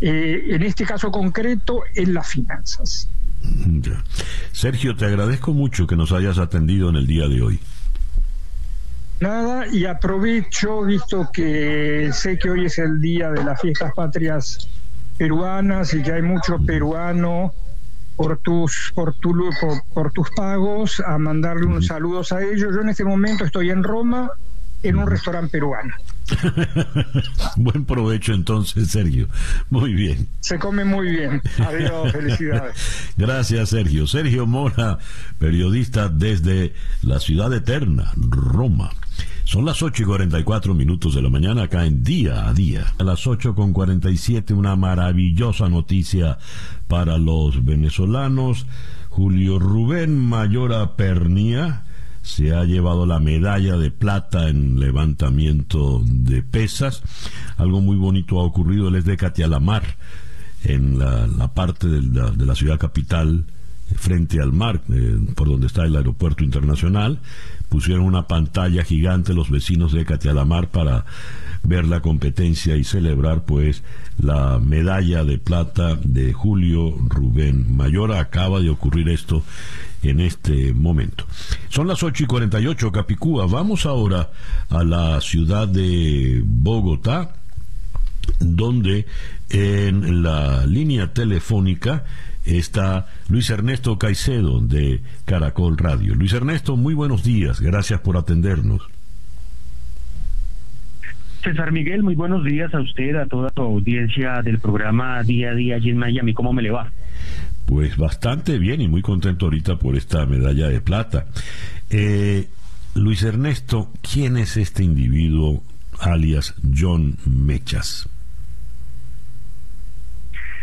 eh, en este caso concreto, en las finanzas. Sergio, te agradezco mucho que nos hayas atendido en el día de hoy. Nada, y aprovecho, visto que sé que hoy es el día de las fiestas patrias peruanas y que hay mucho peruano por tus por, tu, por, tus pagos a mandarle unos saludos a ellos. Yo en este momento estoy en Roma en un restaurante peruano. Buen provecho entonces, Sergio. Muy bien. Se come muy bien. Adiós, felicidades. Gracias, Sergio. Sergio Mora, periodista desde la ciudad eterna, Roma. Son las 8 y 44 minutos de la mañana acá en Día a Día. A las 8 con 47 una maravillosa noticia para los venezolanos. Julio Rubén Mayora Pernía se ha llevado la medalla de plata en levantamiento de pesas. Algo muy bonito ha ocurrido, él es de Catialamar, en la, parte de la, ciudad capital frente al mar, eh, por donde está el aeropuerto internacional pusieron una pantalla gigante los vecinos de Catialamar para ver la competencia y celebrar pues la medalla de plata de Julio Rubén Mayora. Acaba de ocurrir esto en este momento. Son las 8 y 48, Capicúa. Vamos ahora a la ciudad de Bogotá, donde en la línea telefónica está Luis Ernesto Caicedo de Caracol Radio. Luis Ernesto, muy buenos días, gracias por atendernos. César Miguel, muy buenos días a usted, a toda tu audiencia del programa Día a Día allí en Miami. ¿Cómo me le va? Pues bastante bien y muy contento ahorita por esta medalla de plata. Eh, Luis Ernesto, ¿quién es este individuo alias John Mechas?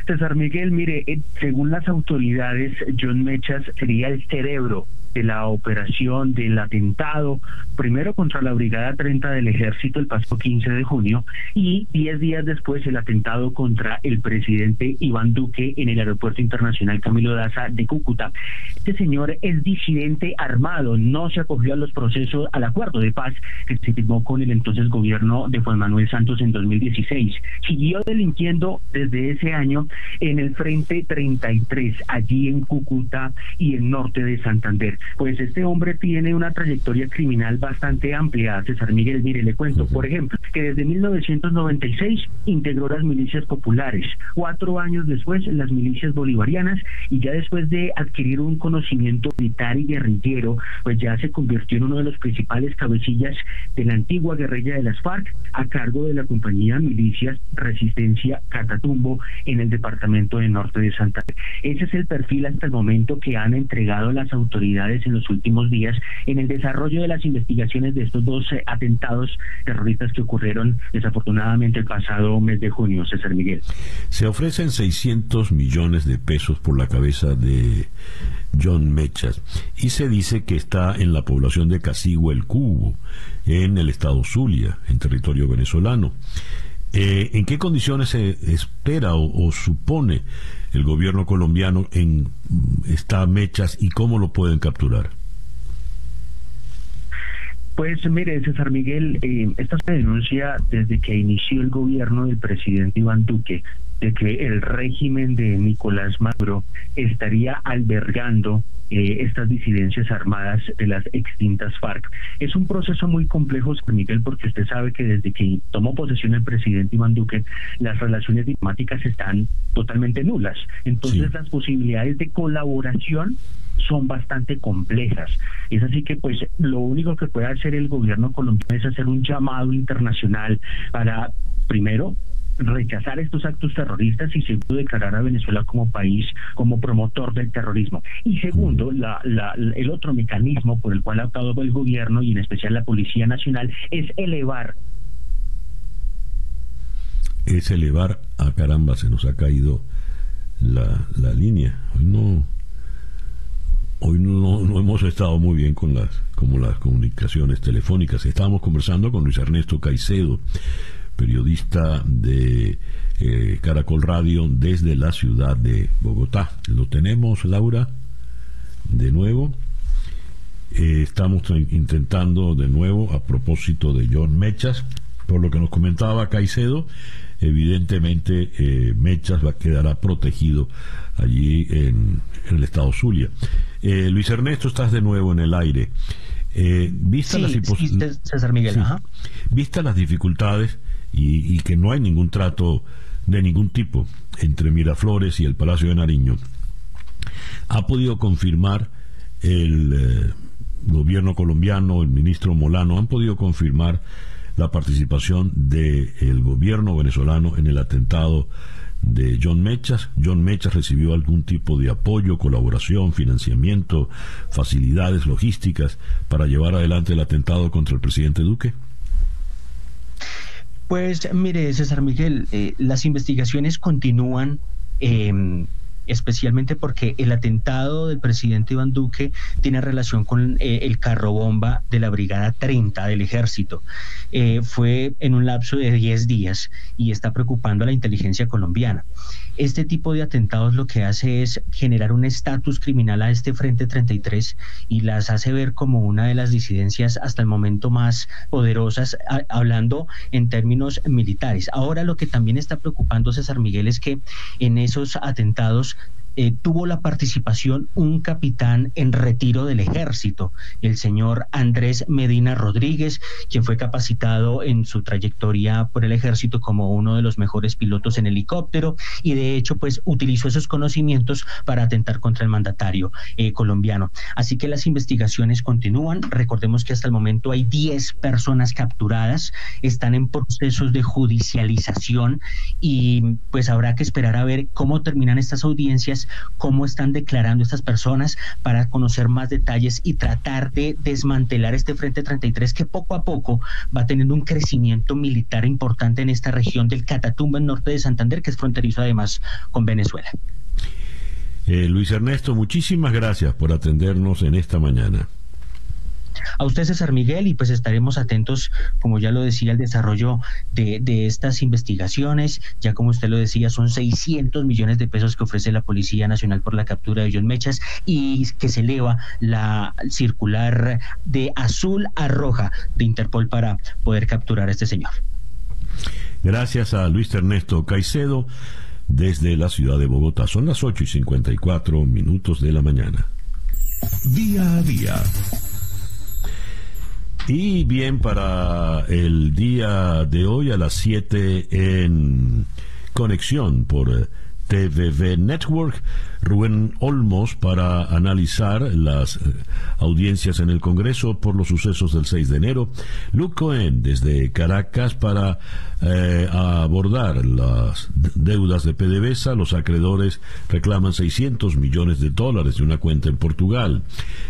César Miguel, mire, eh, según las autoridades, John Mechas sería el cerebro de la operación del atentado, primero contra la Brigada 30 del Ejército el pasado 15 de junio y 10 días después el atentado contra el presidente Iván Duque en el Aeropuerto Internacional Camilo Daza de Cúcuta. Este señor es disidente armado, no se acogió a los procesos, al acuerdo de paz que se firmó con el entonces gobierno de Juan Manuel Santos en 2016. Siguió delinquiendo desde ese año en el Frente 33, allí en Cúcuta y en norte de Santander. Pues este hombre tiene una trayectoria criminal bastante amplia, César Miguel. Mire, le cuento, por ejemplo, que desde 1996 integró las milicias populares, cuatro años después las milicias bolivarianas y ya después de adquirir un conocimiento militar y guerrillero, pues ya se convirtió en uno de los principales cabecillas de la antigua guerrilla de las FARC a cargo de la compañía Milicias Resistencia Catatumbo en el departamento de Norte de Santander. Ese es el perfil hasta el momento que han entregado las autoridades en los últimos días en el desarrollo de las investigaciones de estos dos eh, atentados terroristas que ocurrieron desafortunadamente el pasado mes de junio, César Miguel. Se ofrecen 600 millones de pesos por la cabeza de John Mechas y se dice que está en la población de Casigua el Cubo, en el estado Zulia, en territorio venezolano. Eh, ¿En qué condiciones se espera o, supone el gobierno colombiano en esta Mechas y cómo lo pueden capturar? Pues mire, César Miguel, eh, esta se denuncia desde que inició el gobierno del presidente Iván Duque de que el régimen de Nicolás Maduro estaría albergando eh, estas disidencias armadas de las extintas FARC. Es un proceso muy complejo, Miguel, porque usted sabe que desde que tomó posesión el presidente Iván Duque, las relaciones diplomáticas están totalmente nulas. Entonces las posibilidades de colaboración son bastante complejas. Es así que pues lo único que puede hacer el gobierno colombiano es hacer un llamado internacional para primero rechazar estos actos terroristas y segundo declarar a Venezuela como país como promotor del terrorismo. Y segundo la, el otro mecanismo por el cual ha optado el gobierno y en especial la policía nacional es elevar es elevar a caramba se nos ha caído la, la línea. Hoy no hoy no, no, hemos estado muy bien con las como las comunicaciones telefónicas. Estábamos conversando con Luis Ernesto Caicedo periodista de eh, Caracol Radio desde la ciudad de Bogotá. Lo tenemos, Laura, de nuevo. Eh, estamos intentando de nuevo, a propósito de John Mechas, por lo que nos comentaba Caicedo, evidentemente eh, Mechas va, quedará protegido allí en, el estado Zulia. Luis Ernesto, estás de nuevo en el aire. vista, las César Miguel, vista las dificultades y, que no hay ningún trato de ningún tipo entre Miraflores y el Palacio de Nariño, ha podido confirmar el eh, gobierno colombiano, el ministro Molano, han podido confirmar la participación del gobierno venezolano en el atentado de John Mechas. John Mechas recibió algún tipo de apoyo, colaboración, financiamiento, facilidades logísticas para llevar adelante el atentado contra el presidente Duque. Pues mire, César Miguel, eh, las investigaciones continúan. Eh, especialmente porque el atentado del presidente Iván Duque tiene relación con eh, el carro bomba de la Brigada 30 del Ejército. Eh, fue en un lapso de 10 días y está preocupando a la inteligencia colombiana. Este tipo de atentados lo que hace es generar un estatus criminal a este Frente 33 y las hace ver como una de las disidencias hasta el momento más poderosas, hablando en términos militares. Ahora lo que también está preocupando César Miguel es que en esos atentados eh, tuvo la participación un capitán en retiro del ejército, el señor Andrés Medina Rodríguez, quien fue capacitado en su trayectoria por el ejército como uno de los mejores pilotos en helicóptero y de hecho pues utilizó esos conocimientos para atentar contra el mandatario eh, colombiano. Así que las investigaciones continúan. Recordemos que hasta el momento hay 10 personas capturadas, están en procesos de judicialización y pues habrá que esperar a ver cómo terminan estas audiencias cómo están declarando estas personas para conocer más detalles y tratar de desmantelar este Frente 33 que poco a poco va teniendo un crecimiento militar importante en esta región del Catatumbo, en norte de Santander, que es fronterizo además con Venezuela. Eh, Luis Ernesto, muchísimas gracias por atendernos en esta mañana. A usted, César Miguel, y pues estaremos atentos, como ya lo decía, al desarrollo de, de, estas investigaciones. Ya como usted lo decía, son 600 millones de pesos que ofrece la Policía Nacional por la captura de John Mechas y que se eleva la circular de azul a roja de Interpol para poder capturar a este señor. Gracias a Luis Ernesto Caicedo desde la ciudad de Bogotá. Son las 8 y 54 minutos de la mañana. Día a día. Y bien, para el día de hoy a las 7 en conexión por TVV Network, Rubén Olmos para analizar las audiencias en el Congreso por los sucesos del 6 de enero, Luke Cohen desde Caracas para eh, abordar las deudas de PDVSA, los acreedores reclaman 600 millones de dólares de una cuenta en Portugal.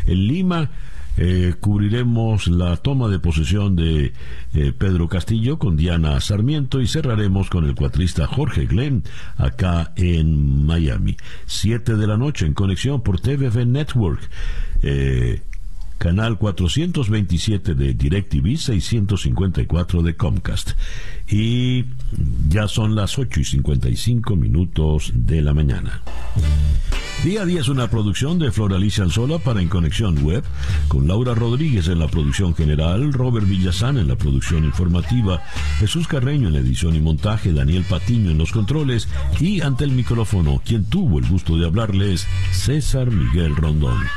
En Lima, eh, cubriremos la toma de posesión de eh, Pedro Castillo con Diana Sarmiento y cerraremos con el cuatrista Jorge Glenn acá en Miami. Siete de la noche en conexión por TVV Network. Eh, canal 427 de DirecTV, 654 de Comcast. Y ya son las 8 y 55 minutos de la mañana. Día a día es una producción de Floralicia Anzola para En Conexión Web, con Laura Rodríguez en la producción general, Robert Villazán en la producción informativa, Jesús Carreño en edición y montaje, Daniel Patiño en los controles y ante el micrófono, quien tuvo el gusto de hablarles, César Miguel Rondón.